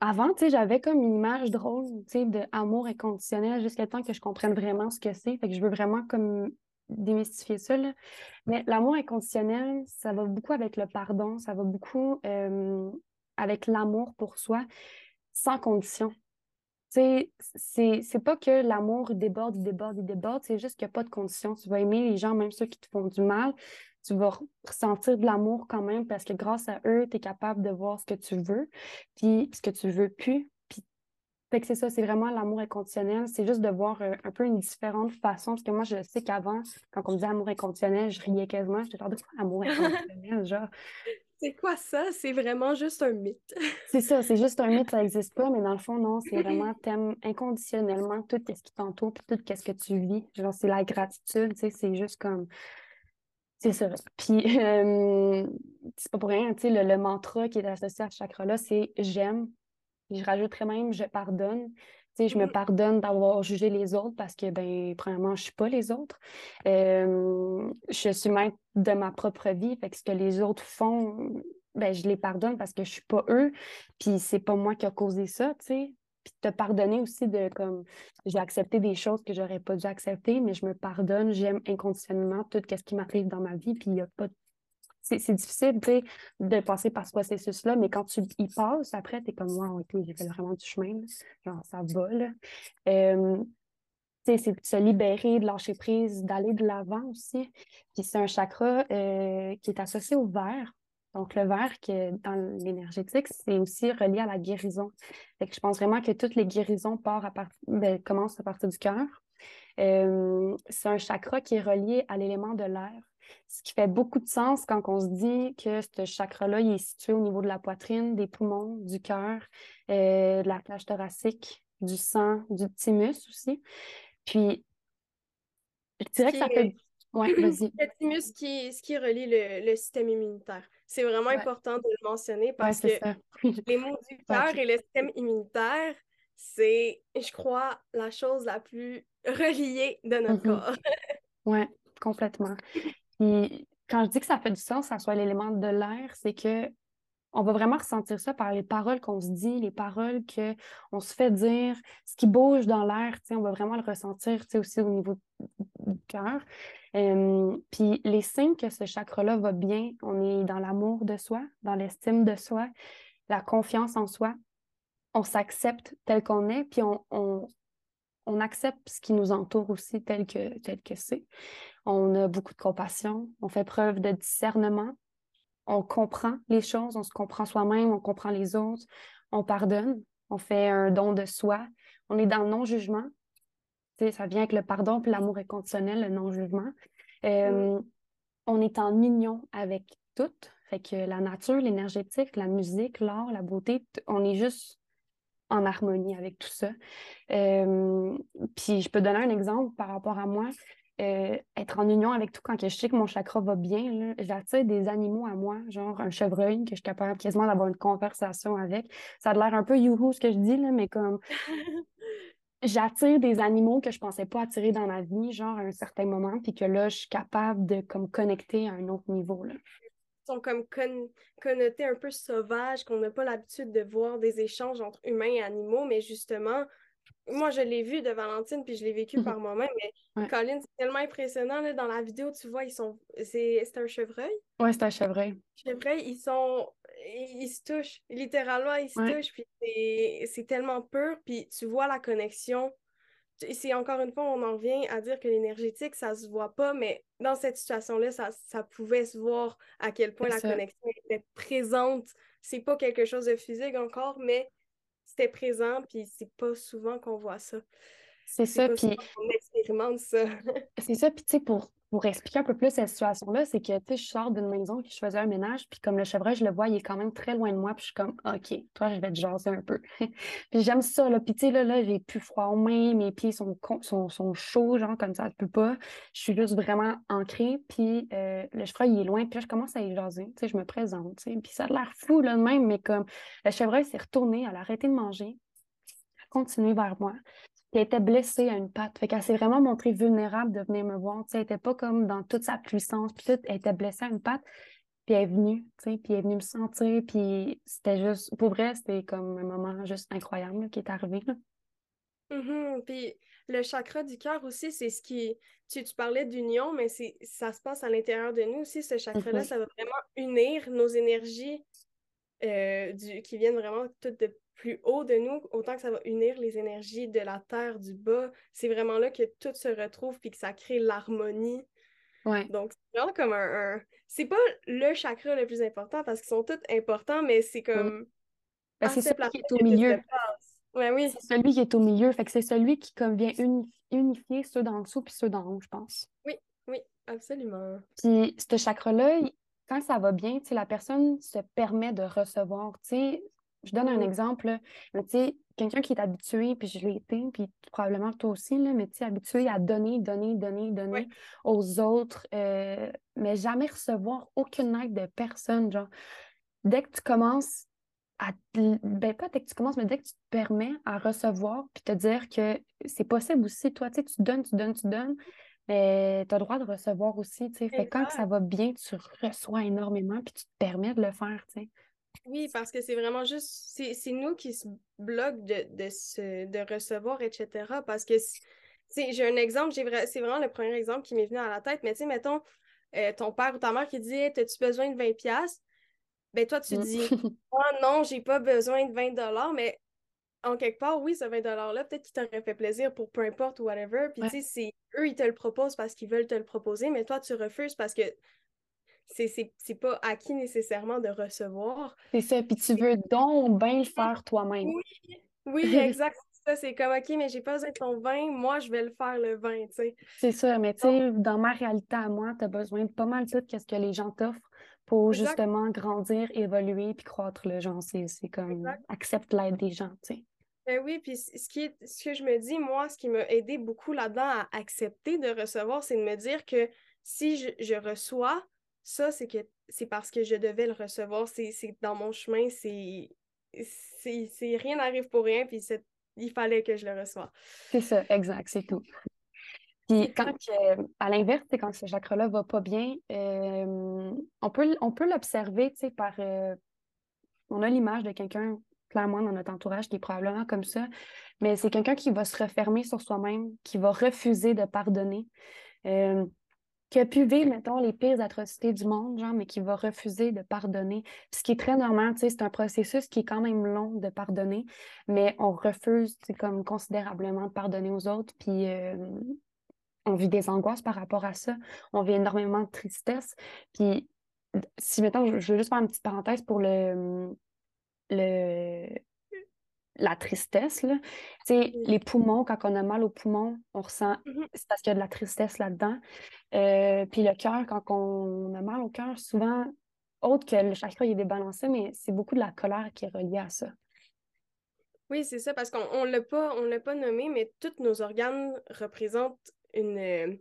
A: avant, j'avais comme une image drôle, tu inconditionnel jusqu'à temps que je comprenne vraiment ce que c'est. Fait que je veux vraiment comme démystifier ça, là. Mais l'amour inconditionnel, ça va beaucoup avec le pardon, ça va beaucoup euh, avec l'amour pour soi, sans condition. sais, c'est pas que l'amour déborde, il déborde, il déborde, c'est juste qu'il n'y a pas de conditions. Tu vas aimer les gens, même ceux qui te font du mal. Tu vas ressentir de l'amour quand même parce que grâce à eux, tu es capable de voir ce que tu veux, puis ce que tu veux plus. Puis, fait que c'est ça, c'est vraiment l'amour inconditionnel. C'est juste de voir euh, un, peu une différente façon. Parce que moi, je sais qu'avant, quand on me disait amour inconditionnel, je riais quasiment. J'étais genre, de quoi amour (laughs) inconditionnel? genre,
B: c'est quoi ça? C'est vraiment juste un mythe. (laughs)
A: c'est ça, c'est juste un mythe, ça n'existe pas, mais dans le fond, non, c'est vraiment (laughs) t'aimes inconditionnellement tout ce qui t'entoure, puis tout ce que tu vis. Genre, c'est la gratitude, tu sais, c'est juste comme. C'est ça. Puis, euh, c'est pas pour rien, tu sais, le, mantra qui est associé à ce chakra-là, c'est j'aime. Je rajouterais même je pardonne je me mm. pardonne d'avoir jugé les autres parce que, ben, premièrement, je suis pas les autres. Euh, je suis maître de ma propre vie. Fait que ce que les autres font, ben, je les pardonne parce que je suis pas eux. Puis c'est pas moi qui a causé ça, tu sais. Puis te pardonner aussi de, comme, j'ai accepté des choses que j'aurais pas dû accepter, mais je me pardonne, j'aime inconditionnellement tout ce qui m'arrive dans ma vie. Puis il y a pas c'est difficile de passer par ce processus-là, mais quand tu y passes, après, tu es comme, wow, ok, j'ai fait vraiment du chemin. Genre, ça va. Là. c'est de se libérer, de lâcher prise, d'aller de l'avant aussi. Puis c'est un chakra euh, qui est associé au vert. Donc, le vert, qui dans l'énergétique, c'est aussi relié à la guérison. Fait que je pense vraiment que toutes les guérisons partent à ben, commencent à partir du cœur. c'est un chakra qui est relié à l'élément de l'air. Ce qui fait beaucoup de sens quand on se dit que ce chakra-là, il est situé au niveau de la poitrine, des poumons, du cœur, euh, de la cage thoracique, du sang, du thymus aussi. Puis, je dirais que ça fait.
B: Ouais, (clears throat) vas-y. Le thymus qui, ce qui relie le, système immunitaire. C'est vraiment important de le mentionner parce que (laughs) les mots du cœur et le système immunitaire, c'est, je crois, la chose la plus reliée de notre mm-hmm. corps. (laughs)
A: oui, complètement. Puis quand je dis que ça fait du sens, ça soit l'élément de l'air, c'est que on va vraiment ressentir ça par les paroles qu'on se dit, les paroles qu'on se fait dire, ce qui bouge dans l'air, on va vraiment le ressentir aussi au niveau du cœur. Puis les signes que ce chakra-là va bien, on est dans l'amour de soi, dans l'estime de soi, la confiance en soi. On s'accepte tel qu'on est, puis on, on, accepte ce qui nous entoure aussi tel que tel que c'est on a beaucoup de compassion, on fait preuve de discernement, on comprend les choses, on se comprend soi-même, on comprend les autres, on pardonne, on fait un don de soi, on est dans le non-jugement. Ça vient avec le pardon puis l'amour inconditionnel, le non-jugement. Euh, on est en union avec tout. Fait que la nature, l'énergétique, la musique, l'art, la beauté, on est juste en harmonie avec tout ça. Euh, puis je peux donner un exemple par rapport à moi. Euh, être en union avec tout quand je sais que mon chakra va bien. J'attire des animaux à moi, genre un chevreuil que je suis capable quasiment d'avoir une conversation avec. Ça a l'air un peu youhou ce que je dis, là, mais comme (laughs) j'attire des animaux que je pensais pas attirer dans ma vie, genre à un certain moment, puis que là, je suis capable de comme connecter à un autre niveau. Là.
B: Ils sont comme connotés un peu sauvages, qu'on n'a pas l'habitude de voir des échanges entre humains et animaux, mais justement, moi, je l'ai vu de Valentine, puis je l'ai vécu mhm. par moi-même, mais Colin, c'est tellement impressionnant. Là, dans la vidéo, tu vois, ils sont. C'est un chevreuil?
A: Oui, c'est un chevreuil.
B: Chevreuil, ils sont. Ils, se touchent. Littéralement, ils se touchent, puis c'est tellement pur, puis tu vois la connexion. C'est encore une fois, on en revient à dire que l'énergétique, ça se voit pas, mais dans cette situation-là, ça, ça pouvait se voir à quel point la connexion était présente. C'est pas quelque chose de physique encore, mais c'était présent, puis c'est pas souvent qu'on voit ça.
A: C'est ça, puis...
B: On expérimente ça. (laughs)
A: c'est ça, puis tu sais, pour pour expliquer un peu plus cette situation-là, c'est que, tu sais, je sors d'une maison qui je faisais un ménage, puis comme le chevreuil, je le vois, il est quand même très loin de moi, puis je suis comme, OK, toi, je vais te jaser un peu. (laughs) puis j'aime ça, là. Puis, tu sais, là, là j'ai plus froid aux mains, mes pieds sont, sont, sont chauds, genre, comme ça, je peux pas. Je suis juste vraiment ancrée, puis euh, le chevreuil, il est loin, puis là, je commence à y jaser, tu sais, je me présente, tu sais, puis ça a l'air fou, là, de même, mais comme le chevreuil s'est retourné, elle a arrêté de manger, elle a continué vers moi elle était blessée à une patte. Fait qu'elle s'est vraiment montrée vulnérable de venir me voir. elle n'était pas comme dans toute sa puissance. Puis tout, elle était blessée à une patte. Puis elle est venue, puis elle est venue me sentir. Puis c'était juste, pour vrai, c'était comme un moment juste incroyable qui est arrivé.
B: Mm-hmm. Puis le chakra du cœur aussi, c'est ce qui. Tu, tu parlais d'union, mais ça se passe à l'intérieur de nous aussi. Ce chakra-là, mm-hmm. ça va vraiment unir nos énergies euh, du, qui viennent vraiment toutes de plus haut de nous, autant que ça va unir les énergies de la terre, du bas. C'est vraiment là que tout se retrouve puis que ça crée l'harmonie.
A: Ouais.
B: Donc, c'est vraiment comme un. C'est pas le chakra le plus important parce qu'ils sont tous importants, mais c'est comme.
A: Ben, c'est celui qui est au milieu.
B: Ouais, oui.
A: C'est celui qui est au milieu. Fait que c'est celui qui comme vient unifier ceux d'en dessous puis ceux d'en haut, je pense.
B: Oui, oui, absolument.
A: Puis ce chakra-là, quand ça va bien, la personne se permet de recevoir. sais je donne un exemple. tu sais, quelqu'un qui est habitué, puis je l'ai été, puis probablement toi aussi, là, mais tu sais, habitué à donner, donner, donner, donner aux autres, euh, mais jamais recevoir aucune aide de personne. Genre, dès que tu commences à. Ben, pas dès que tu commences, mais dès que tu te permets à recevoir, puis te dire que c'est possible aussi, toi, tu sais, tu donnes, tu donnes, tu donnes, mais tu as le droit de recevoir aussi, tu sais. Fait quand ça va bien, tu reçois énormément, puis tu te permets de le faire, tu sais.
B: Oui, parce que c'est vraiment juste, c'est nous qui se bloquent de, de, de recevoir, etc. Parce que, j'ai un exemple, c'est vraiment le premier exemple qui m'est venu à la tête, mais tu sais, mettons, euh, ton père ou ta mère qui dit hey, As-tu besoin de 20$? Ben toi, tu mm. dis Oh (laughs) non, j'ai pas besoin de 20$, mais en quelque part, oui, ce 20$-là, peut-être qu'il t'aurait fait plaisir pour peu importe ou whatever. Puis tu sais, eux, ils te le proposent parce qu'ils veulent te le proposer, mais toi, tu refuses parce que c'est pas acquis nécessairement de recevoir.
A: C'est ça, puis tu veux donc bien le faire toi-même.
B: Oui, oui (laughs) exact. ça, c'est comme OK, mais j'ai pas besoin de ton vin, moi je vais le faire le vin, tu sais.
A: C'est ça, mais tu sais, dans ma réalité à moi, tu as besoin de pas mal de tout ce que les gens t'offrent pour justement grandir, évoluer puis croître le genre. C'est comme accepte l'aide des gens, tu sais.
B: Ben oui, puis ce, qui est, ce que je me dis, moi, ce qui m'a aidé beaucoup là-dedans à accepter de recevoir, c'est de me dire que si je, je reçois, ça, c'est que c'est parce que je devais le recevoir. C'est dans mon chemin, c'est. Rien n'arrive pour rien, puis il fallait que je le reçoive.
A: C'est ça, exact, c'est tout. Puis quand, à l'inverse, quand ce chakra-là va pas bien, euh, on peut, on peut l'observer, tu sais, par... Euh, on a l'image de quelqu'un, clairement, dans notre entourage qui est probablement comme ça, mais c'est quelqu'un qui va se refermer sur soi-même, qui va refuser de pardonner. Qui a pu vivre, mettons, les pires atrocités du monde, genre, mais qui va refuser de pardonner. ce qui est très normal, tu sais, c'est un processus qui est quand même long de pardonner, mais on refuse, c'est comme considérablement de pardonner aux autres, puis euh, on vit des angoisses par rapport à ça, on vit énormément de tristesse, puis si, mettons, je, veux juste faire une petite parenthèse pour le, le, la tristesse. Là. Les poumons, quand on a mal aux poumons, on ressent, mm-hmm. c'est parce qu'il y a de la tristesse là-dedans. Euh, puis le cœur, quand on a mal au cœur, souvent, autre que le chakra il est débalancé, mais c'est beaucoup de la colère qui est reliée à ça.
B: Oui, c'est ça, parce qu'on ne l'a pas, on pas nommé, mais tous nos organes représentent une, euh,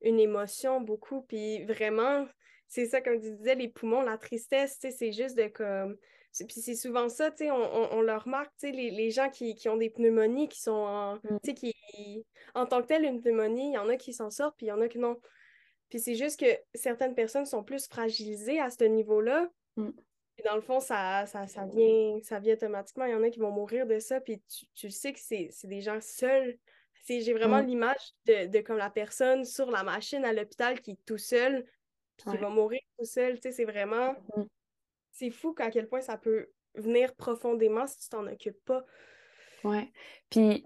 B: une émotion beaucoup. Puis vraiment, c'est ça, comme tu disais, les poumons, la tristesse, c'est juste de comme puis c'est souvent ça, tu sais, on, on, le remarque, tu sais, les, les, gens qui, qui, ont des pneumonies, qui sont en, mm. tu sais, qui, en tant que telle, une pneumonie, il y en a qui s'en sortent, puis il y en a qui non. Puis c'est juste que certaines personnes sont plus fragilisées à ce niveau-là. Mm. Et dans le fond, ça, ça, ça, vient, ça vient automatiquement. Il y en a qui vont mourir de ça, puis tu, tu sais que c'est des gens seuls. J'ai vraiment mm. l'image de, de, comme la personne sur la machine à l'hôpital qui est tout seul, puis qui va mourir tout seul. Tu sais, c'est vraiment c'est fou à quel point ça peut venir profondément si tu t'en occupes pas.
A: Ouais. Puis,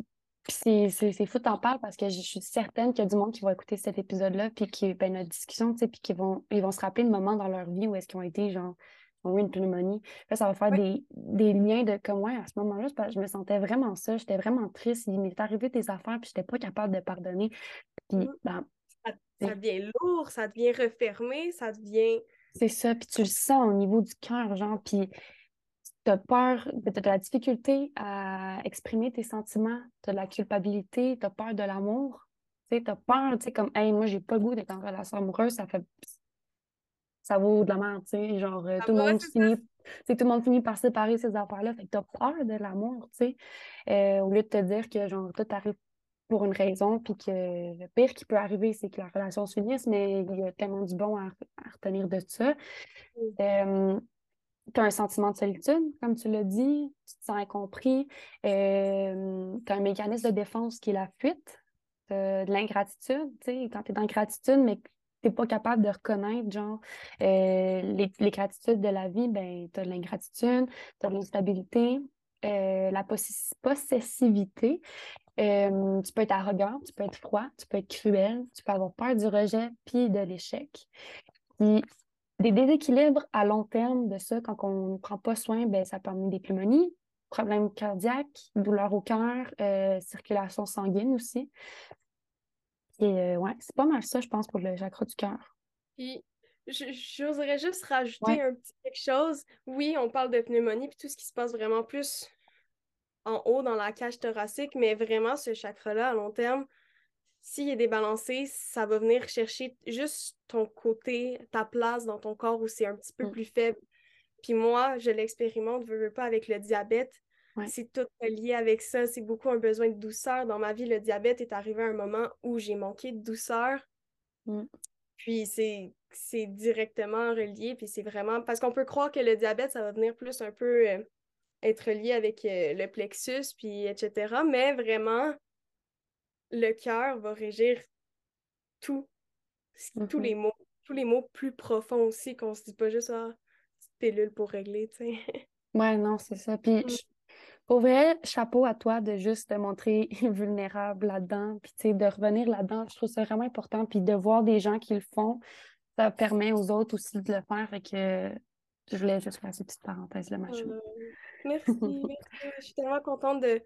A: c'est fou t'en parles parce que je suis certaine qu'il y a du monde qui va écouter cet épisode-là, puis qui, ben, notre discussion, tu sais, puis qui vont, ils vont se rappeler de moments dans leur vie où est-ce qu'ils ont été, genre, ont eu une pneumonie. Là, ça va faire des, liens de comme, ouais, à ce moment-là, je me sentais vraiment ça, j'étais vraiment triste, il m'est arrivé des affaires, puis j'étais pas capable de pardonner. Puis, mm. ben,
B: ça, ça devient lourd, ça devient refermé, ça devient
A: c'est ça, puis tu le sens au niveau du cœur, genre, puis tu as peur, tu as de la difficulté à exprimer tes sentiments, tu as de la culpabilité, tu as peur de l'amour, tu sais, tu as peur, tu sais, comme, hey, moi, j'ai pas le goût d'être en relation amoureuse, ça fait. Ça vaut de la merde, tu sais, genre, euh, tout, le monde finit, tout le monde finit par séparer ces affaires-là, fait que tu as peur de l'amour, tu sais, euh, au lieu de te dire que, genre, tout arrive pour une raison, puis que le pire qui peut arriver, c'est que la relation se finisse, mais il y a tellement du bon à, retenir de ça. Euh, tu as un sentiment de solitude, comme tu l'as dit, tu te sens incompris, euh, tu as un mécanisme de défense qui est la fuite, de l'ingratitude, tu sais, quand tu es dans gratitude, mais tu n'es pas capable de reconnaître, genre, euh, les, les, gratitudes de la vie, ben, tu as de l'ingratitude, tu as de l'instabilité, la possessivité. Tu peux être arrogant, tu peux être froid, tu peux être cruel, tu peux avoir peur du rejet puis de l'échec. Puis des déséquilibres à long terme de ça, quand on ne prend pas soin, ben, ça peut amener des pneumonies, problèmes cardiaques, douleurs au cœur, euh, circulation sanguine aussi. Et euh, ouais, c'est pas mal ça, je pense, pour le chakra du cœur.
B: Puis, j'oserais juste rajouter un petit quelque chose. Oui, on parle de pneumonie, puis tout ce qui se passe vraiment plus en haut dans la cage thoracique, mais vraiment, ce chakra-là, à long terme, s'il est débalancé, ça va venir chercher juste ton côté, ta place dans ton corps où c'est un petit peu mm. plus faible. Puis moi, je l'expérimente, je veux pas, avec le diabète. C'est tout lié avec ça. C'est beaucoup un besoin de douceur. Dans ma vie, le diabète est arrivé à un moment où j'ai manqué de douceur. Mm. Puis c'est directement relié. Puis c'est vraiment. Parce qu'on peut croire que le diabète, ça va venir plus un peu euh, être lié avec euh, le plexus, puis etc. Mais vraiment, le cœur va régir tout, tous mm-hmm. les mots, tous les mots plus profonds aussi, qu'on se dit pas juste ah, pilule pour régler, tu sais. (laughs)
A: Ouais, non, c'est ça. Puis, mm. pour vrai, chapeau à toi de juste te montrer (laughs) vulnérable là-dedans, puis tu sais, de revenir là-dedans. Je trouve ça vraiment important. Puis de voir des gens qui le font, ça permet aux autres aussi de le faire. Fait que je voulais juste faire cette petite parenthèse-là, ma
B: euh, merci, (laughs) merci. Je suis tellement contente de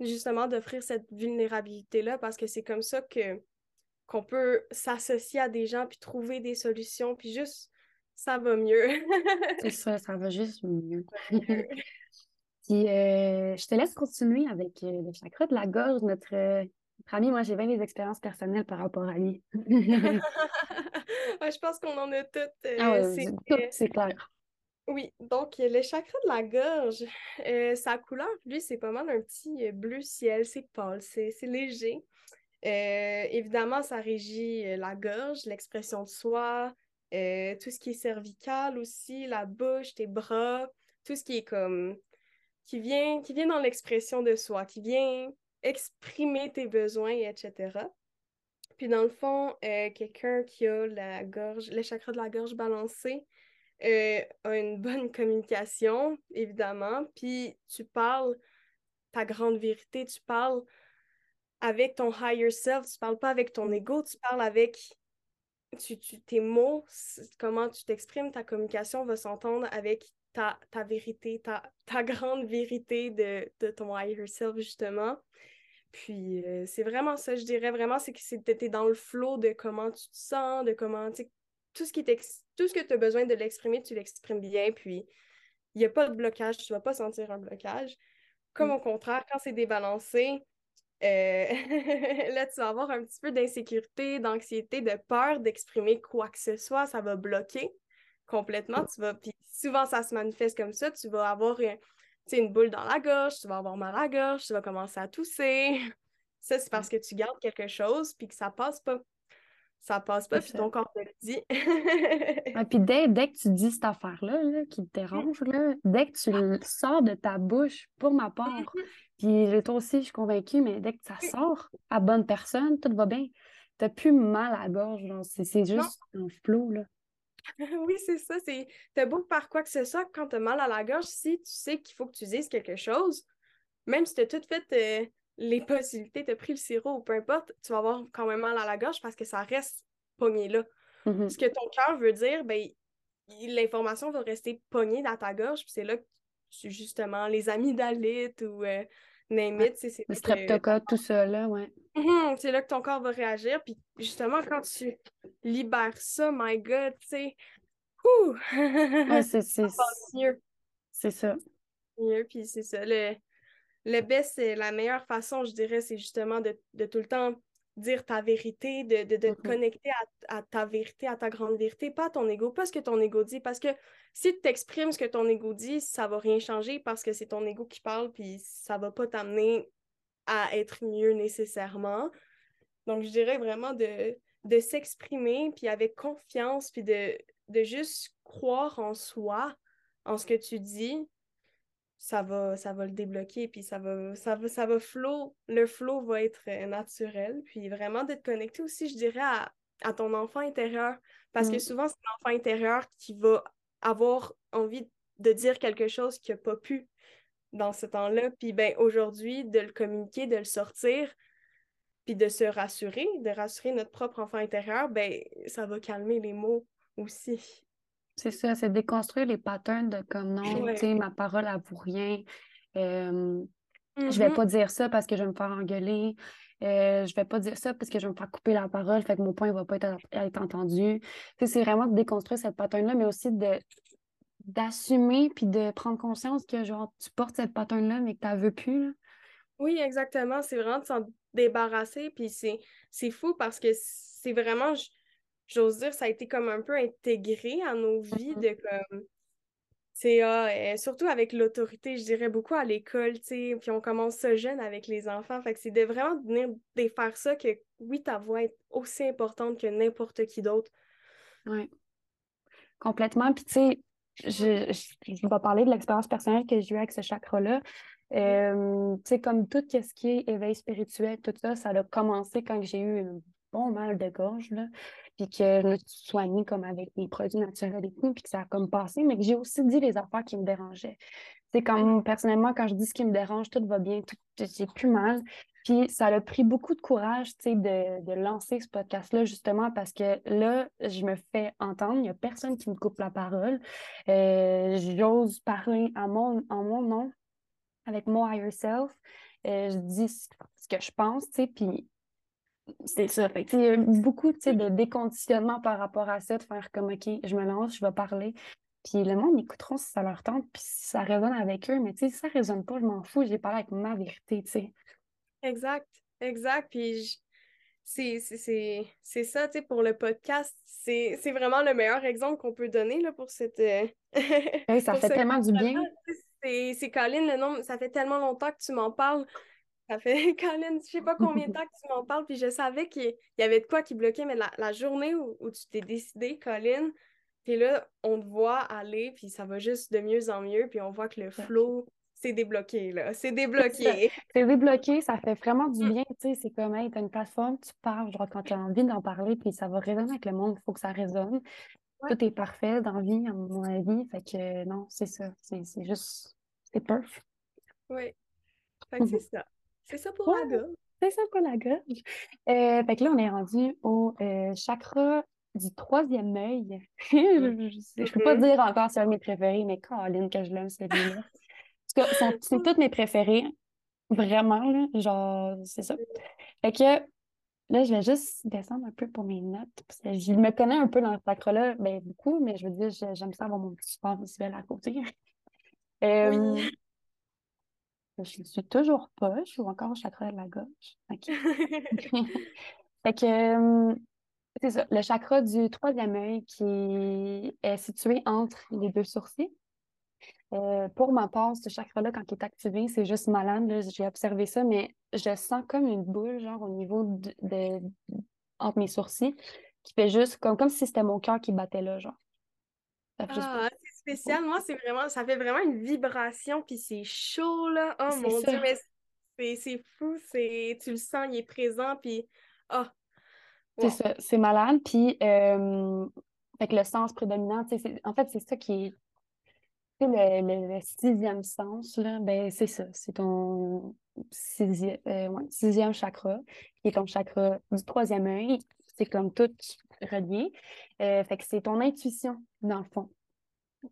B: justement d'offrir cette vulnérabilité-là parce que c'est comme ça que qu'on peut s'associer à des gens puis trouver des solutions puis juste ça va mieux.
A: c'est ça, ça va juste mieux. (laughs) (laughs) puis euh, je te laisse continuer avec euh, le chakra de la gorge, notre, euh, ami. Moi, j'ai bien des expériences personnelles par rapport à lui.
B: je pense qu'on en a toutes.
A: ah c'est clair.
B: Oui, donc le chakra de la gorge, euh, sa couleur, lui, c'est pas mal un petit euh, bleu ciel, c'est pâle, c'est léger. Euh, évidemment, ça régit la gorge, l'expression de soi, tout ce qui est cervical aussi, la bouche, tes bras, tout ce qui est comme qui vient, qui vient dans l'expression de soi, qui vient exprimer tes besoins, etc. Puis dans le fond, quelqu'un qui a la gorge, le chakra de la gorge balancé, euh, une bonne communication, évidemment, puis tu parles ta grande vérité, tu parles avec ton higher self, tu parles pas avec ton ego, tu parles avec tu, tes mots, comment tu t'exprimes, ta communication va s'entendre avec ta, ta vérité, ta, (laughs) ta, grande vérité de, de, ton higher self, justement. Puis euh, c'est vraiment ça, je dirais. Vraiment, c'est que tu es dans le flow de comment tu te sens, de comment, tout ce qui tout ce que tu as besoin de l'exprimer, tu l'exprimes bien, puis il n'y a pas de blocage, tu ne vas pas sentir un blocage. Comme mm. au contraire, quand c'est débalancé, euh, (laughs) là, tu vas avoir un petit peu d'insécurité, d'anxiété, de peur d'exprimer quoi que ce soit, ça va bloquer complètement. Mm. Tu vas, puis souvent, ça se manifeste comme ça, tu vas avoir une, une boule dans la gorge, tu vas avoir mal à la gorge, tu vas commencer à tousser. (laughs) Ça, c'est parce mm. que tu gardes quelque chose puis que ça passe pas ça passe pas, puis ton corps te le dit. (laughs)
A: puis dès, dès, que tu dis cette affaire-là qui te dérange, là, dès que tu le sors de ta bouche, pour ma part, (laughs) puis toi aussi, je suis convaincue, mais dès que ça sort à bonne personne, tout va bien. T'as plus mal à la gorge, c'est juste un flot, là. (laughs)
B: oui, c'est ça. C'est... T'as beau par quoi que ce soit, quand t'as mal à la gorge, si tu sais qu'il faut que tu dises quelque chose, même si t'as tout fait euh, les possibilités, tu as pris le sirop ou peu importe, tu vas avoir quand même mal à la gorge parce que ça reste pogné là. Mm-hmm. Ce que ton cœur veut dire, ben, l'information va rester pognée dans ta gorge, puis c'est là que justement, les amygdalites ou euh, c'est.
A: Le streptocoque, tout ça, là, ouais.
B: Mm-hmm, c'est là que ton corps va réagir, puis justement, quand tu libères ça, my God, tu sais,
A: ouais, c'est (laughs) mieux. C'est ça.
B: Mieux, puis c'est ça. Le, le best, c'est la meilleure façon, je dirais, c'est justement de, tout le temps dire ta vérité, de, de, te mm-hmm. connecter à, ta vérité, à ta grande vérité, pas à ton ego, pas ce que ton ego dit. Parce que si tu t'exprimes ce que ton ego dit, ça va rien changer parce que c'est ton ego qui parle, puis ça va pas t'amener à être mieux nécessairement. Donc, je dirais vraiment de, de s'exprimer, puis avec confiance, puis de, de juste croire en soi, en ce que tu dis, ça va, ça va le débloquer, puis ça va, ça va, ça va flow, le flow va être euh, naturel, puis vraiment d'être connecté aussi, je dirais, à, ton enfant intérieur, parce que mm. souvent, c'est l'enfant intérieur qui va avoir envie de dire quelque chose qu'il n'a pas pu dans ce temps-là. Puis ben, aujourd'hui, de le communiquer, de le sortir, puis de se rassurer, de rassurer notre propre enfant intérieur, ben, ça va calmer les mots aussi.
A: C'est ça, c'est déconstruire les patterns de comme non, tu sais, ma parole, elle vaut rien. Euh, Je vais mm-hmm. pas dire ça parce que je vais me faire engueuler. Euh, je vais pas dire ça parce que je vais me faire couper la parole, fait que mon point va pas être, être entendu. C'est vraiment de déconstruire cette pattern-là, mais aussi de d'assumer puis de prendre conscience que genre tu portes cette pattern-là, mais que tu veux plus. Là.
B: Oui, exactement. C'est vraiment de s'en débarrasser. Puis c'est fou parce que c'est vraiment, j'ose dire, ça a été comme un peu intégré à nos vies mm-hmm. de comme. C'est ah, surtout avec l'autorité, je dirais beaucoup à l'école, tu sais, puis on commence ça jeune avec les enfants. Fait que c'est de vraiment venir défaire ça que oui, ta voix est aussi importante que n'importe qui d'autre.
A: Oui. Complètement. Puis tu sais, je, je, vais parler de l'expérience personnelle que j'ai eue avec ce chakra-là. Euh, tu sais, comme tout ce qui est éveil spirituel, tout ça, ça a commencé quand j'ai eu un bon mal de gorge, là, puis que je me suis soignée comme avec des produits naturels et tout, puis que ça a comme passé, mais que j'ai aussi dit les affaires qui me dérangeaient. C'est comme personnellement, quand je dis ce qui me dérange, tout va bien, tout, j'ai plus mal. Puis ça a pris beaucoup de courage, tu sais, de, de, lancer ce podcast-là, justement, parce que là, je me fais entendre, il n'y a personne qui me coupe la parole. Euh, j'ose parler à mon, en mon nom, avec mon higher self. Euh, je dis ce que je pense, tu sais, puis c'est ça. Fait il y a beaucoup de déconditionnement par rapport à ça, de faire comme OK, je me lance, je vais parler. Puis le monde écouteront si ça leur tente, puis si ça résonne avec eux. Mais si ça résonne pas, je m'en fous, j'ai parlé avec ma vérité.
B: Exact, exact. Puis c'est ça, tu sais, pour le podcast, c'est vraiment le meilleur exemple qu'on peut donner là, pour cette. Euh, (laughs)
A: ça fait tellement du bien.
B: C'est Colin, le nom, ça fait tellement longtemps que tu m'en parles. Ça fait, (laughs) Colin, je sais pas combien de temps que tu m'en parles, puis je savais qu'il y avait de quoi qui bloquait, mais la, journée où, tu t'es décidé, Colin, puis là, on te voit aller, puis ça va juste de mieux en mieux, puis on voit que le flow, c'est débloqué, là. C'est débloqué.
A: C'est débloqué, ça fait vraiment du mm. bien, tu sais. C'est comme, hey, t'as une plateforme, tu parles, genre, quand tu as envie d'en parler, puis ça va résonner avec le monde, il faut que ça résonne. Tout est parfait dans la vie, à mon avis. Fait que non, c'est ça. C'est juste, c'est perfect.
B: Oui. Fait que c'est ça. C'est ça pour la gorge.
A: C'est ça pour la gorge. Euh, fait que là, on est rendu au euh, chakra du troisième œil. (laughs) je ne peux pas dire encore c'est un de mes préférés, mais Caroline, que je l'aime celui-là. c'est (laughs) tous mes préférés. Vraiment, là, genre, c'est ça. Fait que là, je vais juste descendre un peu pour mes notes. Je me connais un peu dans ce chakra-là, ben, beaucoup, mais je veux dire, j'aime ça avoir mon petit support visuel à côté. (laughs) Euh, je ne suis toujours pas, je suis encore au chakra de la gauche. (laughs) (laughs) fait que euh, c'est ça, le chakra du troisième œil qui est situé entre les deux sourcils. Euh, pour ma part, ce chakra-là, quand il est activé, c'est juste malade. J'ai observé ça, mais je sens comme une boule, genre au niveau de, entre mes sourcils, qui fait juste comme, comme si c'était mon cœur qui battait là, genre.
B: Ah, c'est spécial. Moi, c'est vraiment, ça fait vraiment une vibration, puis c'est chaud, là. Oh mon Dieu, mais c'est fou, c'est, tu le sens, il est présent, puis oh.
A: C'est ça, c'est malade, puis euh, avec le sens prédominant, en fait, c'est ça qui est le, sixième sens, là, ben, c'est ça. C'est ton sixième, euh, sixième chakra, qui est ton chakra du troisième œil. C'est comme tout relié. Euh, fait que c'est ton intuition, dans le fond.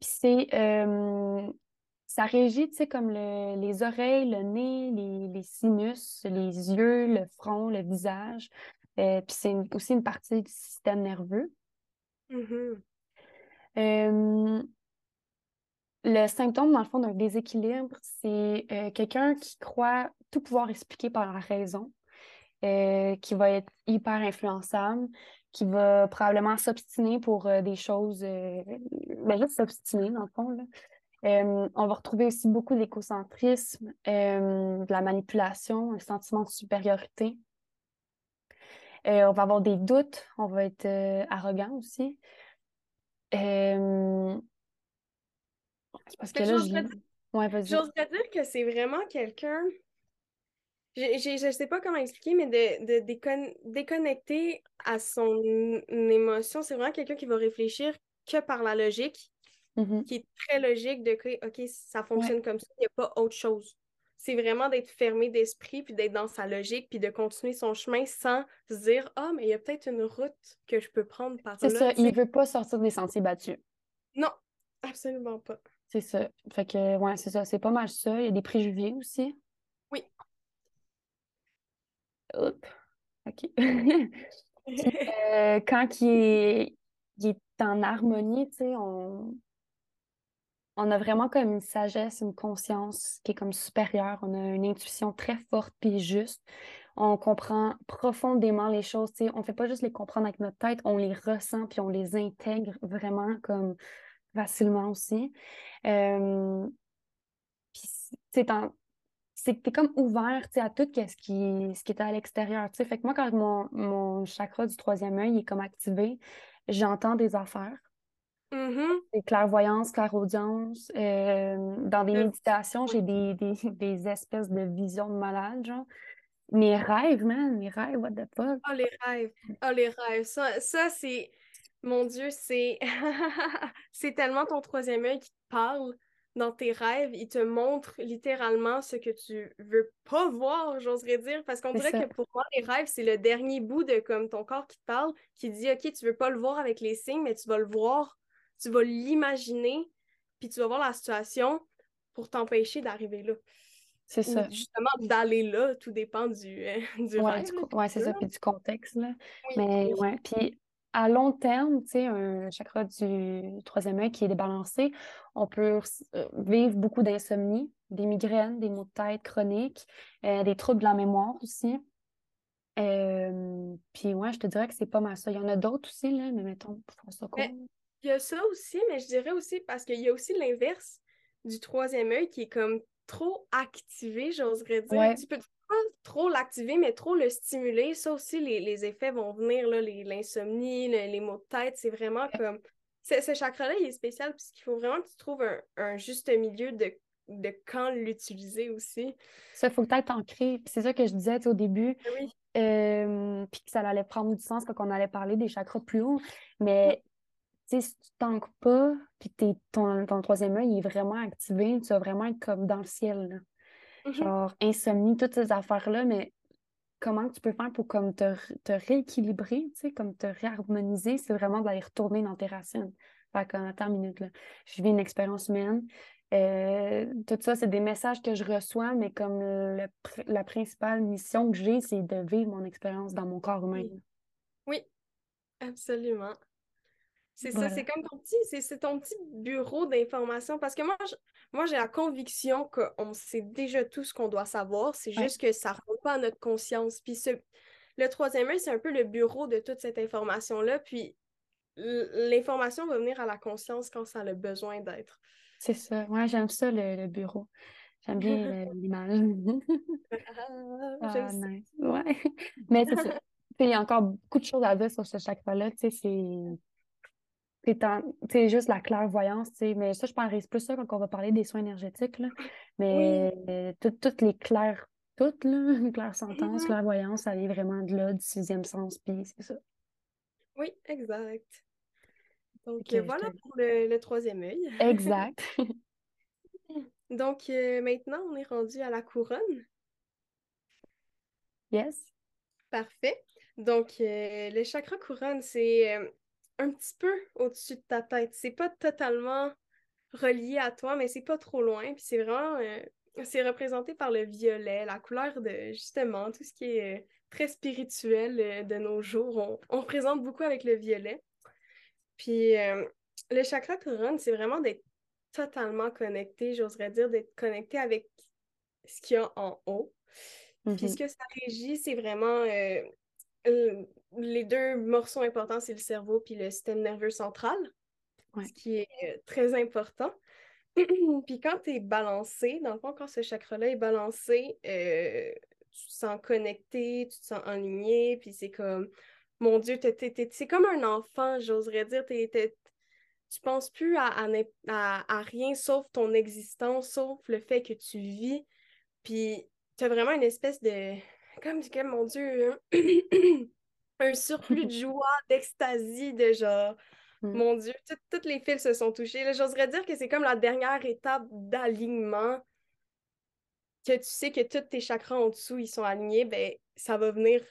A: Puis c'est. Euh, ça régit, tu sais, comme les oreilles, le nez, les, sinus, les yeux, le front, le visage. puis c'est aussi une partie du système nerveux.
B: Mm-hmm.
A: Le symptôme, dans le fond, d'un déséquilibre, c'est euh, quelqu'un qui croit tout pouvoir expliquer par la raison, euh, qui va être hyper influençable, qui va probablement s'obstiner pour euh, des choses, ben juste s'obstiner, dans le fond. Là. on va retrouver aussi beaucoup d'écocentrisme, de la manipulation, un sentiment de supériorité. on va avoir des doutes, on va être arrogant aussi.
B: Parce que là, je... J'oserais dire que c'est vraiment quelqu'un. Je ne sais pas comment expliquer, mais de, de déconnecter à son émotion, c'est vraiment quelqu'un qui va réfléchir que par la logique,
A: Mhm.
B: qui est très logique de que, OK, ça fonctionne comme ça, il n'y a pas autre chose. C'est vraiment d'être fermé d'esprit, puis d'être dans sa logique, puis de continuer son chemin sans se dire, ah, mais il y a peut-être une route que je peux prendre par là.
A: C'est ça, il veut pas sortir des sentiers battus.
B: Non, absolument pas.
A: C'est ça. Fait que, ouais, c'est ça. C'est pas mal ça. Il y a des préjugés aussi. OK. (laughs) Euh, quand il est, il est en harmonie, tu sais, on, on a vraiment comme une sagesse, une conscience qui est comme supérieure. On a une intuition très forte puis juste. On comprend profondément les choses, tu sais. On fait pas juste les comprendre avec notre tête, on les ressent puis on les intègre vraiment comme facilement aussi. Euh, puis, c'est que tu es comme ouvert à tout ce qui, ce qui est à l'extérieur. Fait que moi, quand mon, mon chakra du troisième œil est comme activé, j'entends des affaires,
B: Mhm.
A: des clairvoyances, clairaudience. Euh, dans des
B: Euh,
A: méditations, j'ai des, des, (laughs) des espèces de visions de malade, genre. Mes rêves, man, mes rêves, what the fuck?
B: Oh, les rêves. Oh, les rêves. Ça, ça c'est. Mon Dieu, c'est. (laughs) c'est tellement ton troisième œil qui te parle dans tes rêves. Il te montre littéralement ce que tu veux pas voir, j'oserais dire. Parce qu'on dirait
A: ça.
B: que pour moi, les rêves, c'est le dernier bout de comme ton corps qui te parle, qui dit OK, tu veux pas le voir avec les signes, mais tu vas le voir, tu vas l'imaginer, puis tu vas voir la situation pour t'empêcher d'arriver là.
A: C'est ça.
B: justement d'aller là, tout dépend du, euh, (laughs) du
A: Ouais,
B: rêve. tu
A: c'est ça, puis du contexte, là.
B: Oui,
A: Mais
B: oui.
A: ouais, puis à long terme, tu sais, un chakra du troisième œil qui est débalancé, on peut euh, vivre beaucoup d'insomnie, des migraines, des maux de tête chroniques, euh, des troubles de la mémoire aussi. Euh, puis ouais, je te dirais que c'est pas mal ça. Il y en a d'autres aussi, là, mais mettons, pour faire ça court.
B: Il y a ça aussi, mais je dirais aussi parce qu'il y a aussi l'inverse du troisième œil qui est comme trop activé, j'oserais dire.
A: Ouais.
B: Tu peux pas trop l'activer, mais trop le stimuler. Ça aussi, les, les effets vont venir, les- l'insomnie, le- les maux de tête. C'est vraiment comme. Ce, chakra-là, il est spécial puisqu'il faut vraiment que tu trouves un, un juste milieu de, de quand l'utiliser aussi.
A: Ça, il faut peut-être ancrer. C'est ça que je disais au début.
B: Oui.
A: Euh, puis que ça allait prendre du sens quand on allait parler des chakras plus hauts. Mais si tu t'ancres pas, puis t'es- ton, ton troisième œil il est vraiment activé, tu vas vraiment être comme dans le ciel.
B: Mhm.
A: Genre insomnie, toutes ces affaires-là, mais comment tu peux faire pour comme te, te rééquilibrer, tu sais, comme te réharmoniser, c'est vraiment d'aller retourner dans tes racines. Fait que, attends une minute, là. Je vis une expérience humaine. Euh, tout ça, c'est des messages que je reçois, mais comme le la principale mission que j'ai, c'est de vivre mon expérience dans mon corps humain.
B: Oui. Oui, absolument. C'est ça, c'est comme ton petit, c'est ton petit bureau d'information. Parce que moi, je- moi, j'ai la conviction qu'on sait déjà tout ce qu'on doit savoir. C'est
A: Ouais.
B: juste que ça ne remonte pas à notre conscience. Puis ce- le troisième œil, c'est un peu le bureau de toute cette information-là. Puis l'information va venir à la conscience quand ça a le besoin d'être.
A: C'est ça. Ouais, j'aime ça, le, le bureau. J'aime bien (laughs) l'image. (laughs)
B: Ah, j'aime
A: Ah,
B: ça.
A: nice. Ouais. (laughs) Mais c'est ça. Il y a encore beaucoup de choses à dire sur ce chakra-là. Tu sais, c'est. C'est juste la clairvoyance. Mais ça, je parlerai plus ça quand on va parler des soins énergétiques, là. Mais euh, tout- toutes les clairs, toutes, là, (laughs) clairsentence,
B: Mhm.
A: clairvoyance, ça vient vraiment de là, du sixième sens, puis c'est ça.
B: Oui, exact. Donc voilà pour le, le troisième œil.
A: Exact. (laughs)
B: Donc euh, maintenant, on est rendu à la couronne.
A: Yes.
B: Parfait. Donc, euh, le chakra couronne, c'est euh, un petit peu au-dessus de ta tête. C'est pas totalement relié à toi, mais c'est pas trop loin. Puis c'est vraiment, euh, c'est représenté par le violet, la couleur de, justement, tout ce qui est euh, très spirituel euh, de nos jours. On, on représente beaucoup avec le violet. Puis euh, le chakra couronne, c'est vraiment d'être totalement connecté, j'oserais dire, d'être connecté avec ce qu'il y a en haut. Puis ce que ça régit, c'est vraiment euh, euh, les deux morceaux importants, c'est le cerveau puis le système nerveux central,
A: Ouais.
B: ce qui est euh, très important. (clears throat) Puis quand tu es balancé, dans le fond, quand ce chakra-là est balancé, euh, tu te sens connecté, tu te sens aligné, puis c'est comme, mon Dieu, t'es- t'es- t'es- c'est comme un enfant, j'oserais dire. t'es- t'es- tu penses plus à, à, n'im- à- à rien sauf ton existence, sauf le fait que tu vis. Puis tu as vraiment une espèce de. Comme, comme mon Dieu, un, (clears throat) un surplus de joie, d'extasie, de genre. Mm. Mon Dieu, toutes les fils se sont touchés. J'oserais dire que c'est comme la dernière étape d'alignement. Que tu sais que tous tes chakras en dessous, ils sont alignés, ben ça va venir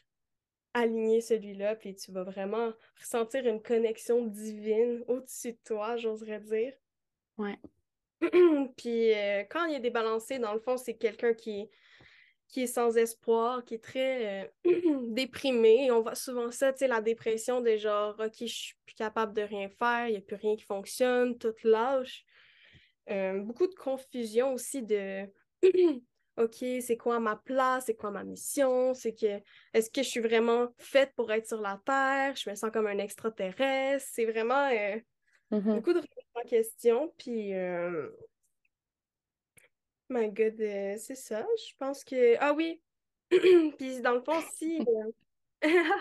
B: aligner celui-là, puis tu vas vraiment ressentir une connexion divine au-dessus de toi, j'oserais dire.
A: Ouais. (clears throat)
B: puis euh, quand il est débalancé, dans le fond, c'est quelqu'un qui, qui est sans espoir, qui est très euh, (clears throat) déprimé. Et on voit souvent ça, tu sais, la dépression de genre, OK, je suis plus capable de rien faire, il n'y a plus rien qui fonctionne, tout lâche. Euh, beaucoup de confusion aussi de (clears throat) OK, c'est quoi ma place, c'est quoi ma mission, c'est que est-ce que je suis vraiment faite pour être sur la Terre, je me sens comme un extraterrestre, c'est vraiment Mm-hmm. Beaucoup de remise en question, puis... Euh... My God, euh, c'est ça. Je pense que... Ah oui! (clears throat) puis dans le fond, si...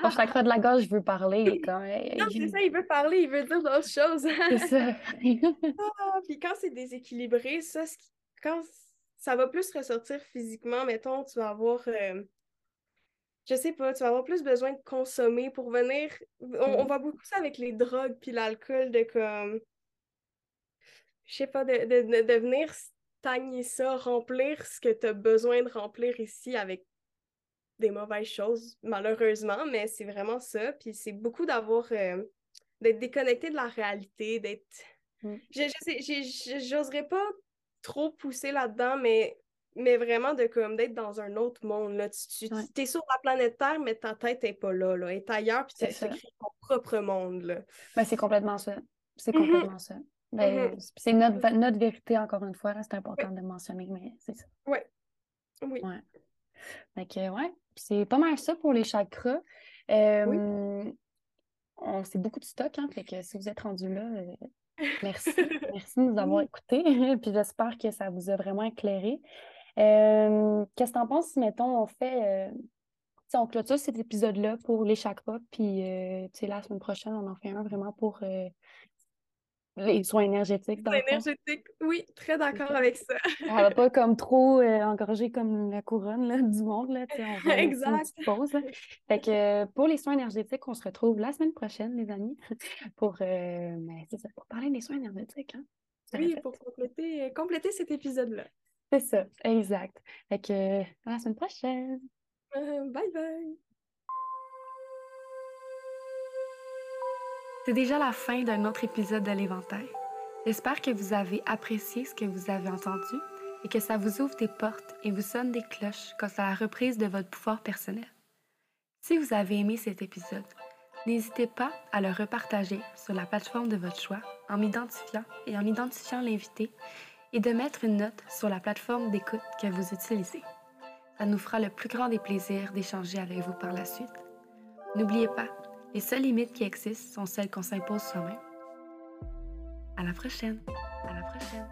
A: Pour chaque fois de la gorge, je veux parler. Quand... (laughs)
B: non, c'est ça, il veut parler, il veut dire d'autres choses. c'est ça. (laughs) ah, puis quand c'est déséquilibré, ça, quand ça va plus ressortir physiquement, mettons, tu vas avoir... Euh, je sais pas, tu vas avoir plus besoin de consommer pour venir. On, voit beaucoup ça avec les drogues puis l'alcool, de comme. Je sais pas, de, de, de, venir stagner ça, remplir ce que tu as besoin de remplir ici avec des mauvaises choses, malheureusement, mais c'est vraiment ça. Puis c'est beaucoup d'avoir. Euh, d'être déconnecté de la réalité, d'être. Mm. Je, je j'oserais pas trop pousser là-dedans, mais mais vraiment de comme d'être dans un autre monde. Là. Tu, tu es sur la planète Terre, mais ta tête n'est pas là, là. Elle est ailleurs, puis tu créé ton propre monde. Là.
A: Ben, c'est complètement ça. C'est mm-hmm. complètement ça. Ben, mm-hmm. C'est notre, notre vérité, encore une fois. C'est important de mentionner, mais c'est ça.
B: Ouais. Oui.
A: Ouais. Que, ouais. C'est pas mal ça pour les chakras. Euh, oui. C'est beaucoup de stock, hein. Fait que si vous êtes rendu là, euh, merci. (laughs) merci de nous avoir écoutés. (laughs) puis j'espère que ça vous a vraiment éclairé. Euh, qu'est-ce que tu en penses si, mettons, on fait. Euh, on clôture cet épisode-là pour les chakras, puis euh, la semaine prochaine, on en fait un vraiment pour les soins énergétiques.
B: Soins énergétiques, oui, très d'accord avec ça.
A: on va pas comme trop engorger comme la couronne là, du monde. Là, on va (laughs)
B: exact. Une
A: pause. Fait que pour les soins énergétiques, on se retrouve la semaine prochaine, les amis, (laughs) pour, ben, ça, pour parler des soins énergétiques. Hein.
B: Oui, pour compléter, compléter cet épisode-là.
A: C'est ça, exact. Fait que, à la semaine prochaine.
B: Euh, (laughs) bye bye.
A: C'est déjà la fin d'un autre épisode de l'Éventail. J'espère que vous avez apprécié ce que vous avez entendu et que ça vous ouvre des portes et vous sonne des cloches quant à la reprise de votre pouvoir personnel. Si vous avez aimé cet épisode, n'hésitez pas à le repartager sur la plateforme de votre choix en m'identifiant et en identifiant l'invité et de mettre une note sur la plateforme d'écoute que vous utilisez. Ça nous fera le plus grand des plaisirs d'échanger avec vous par la suite. N'oubliez pas, les seules limites qui existent sont celles qu'on s'impose soi-même. À la prochaine. À la prochaine.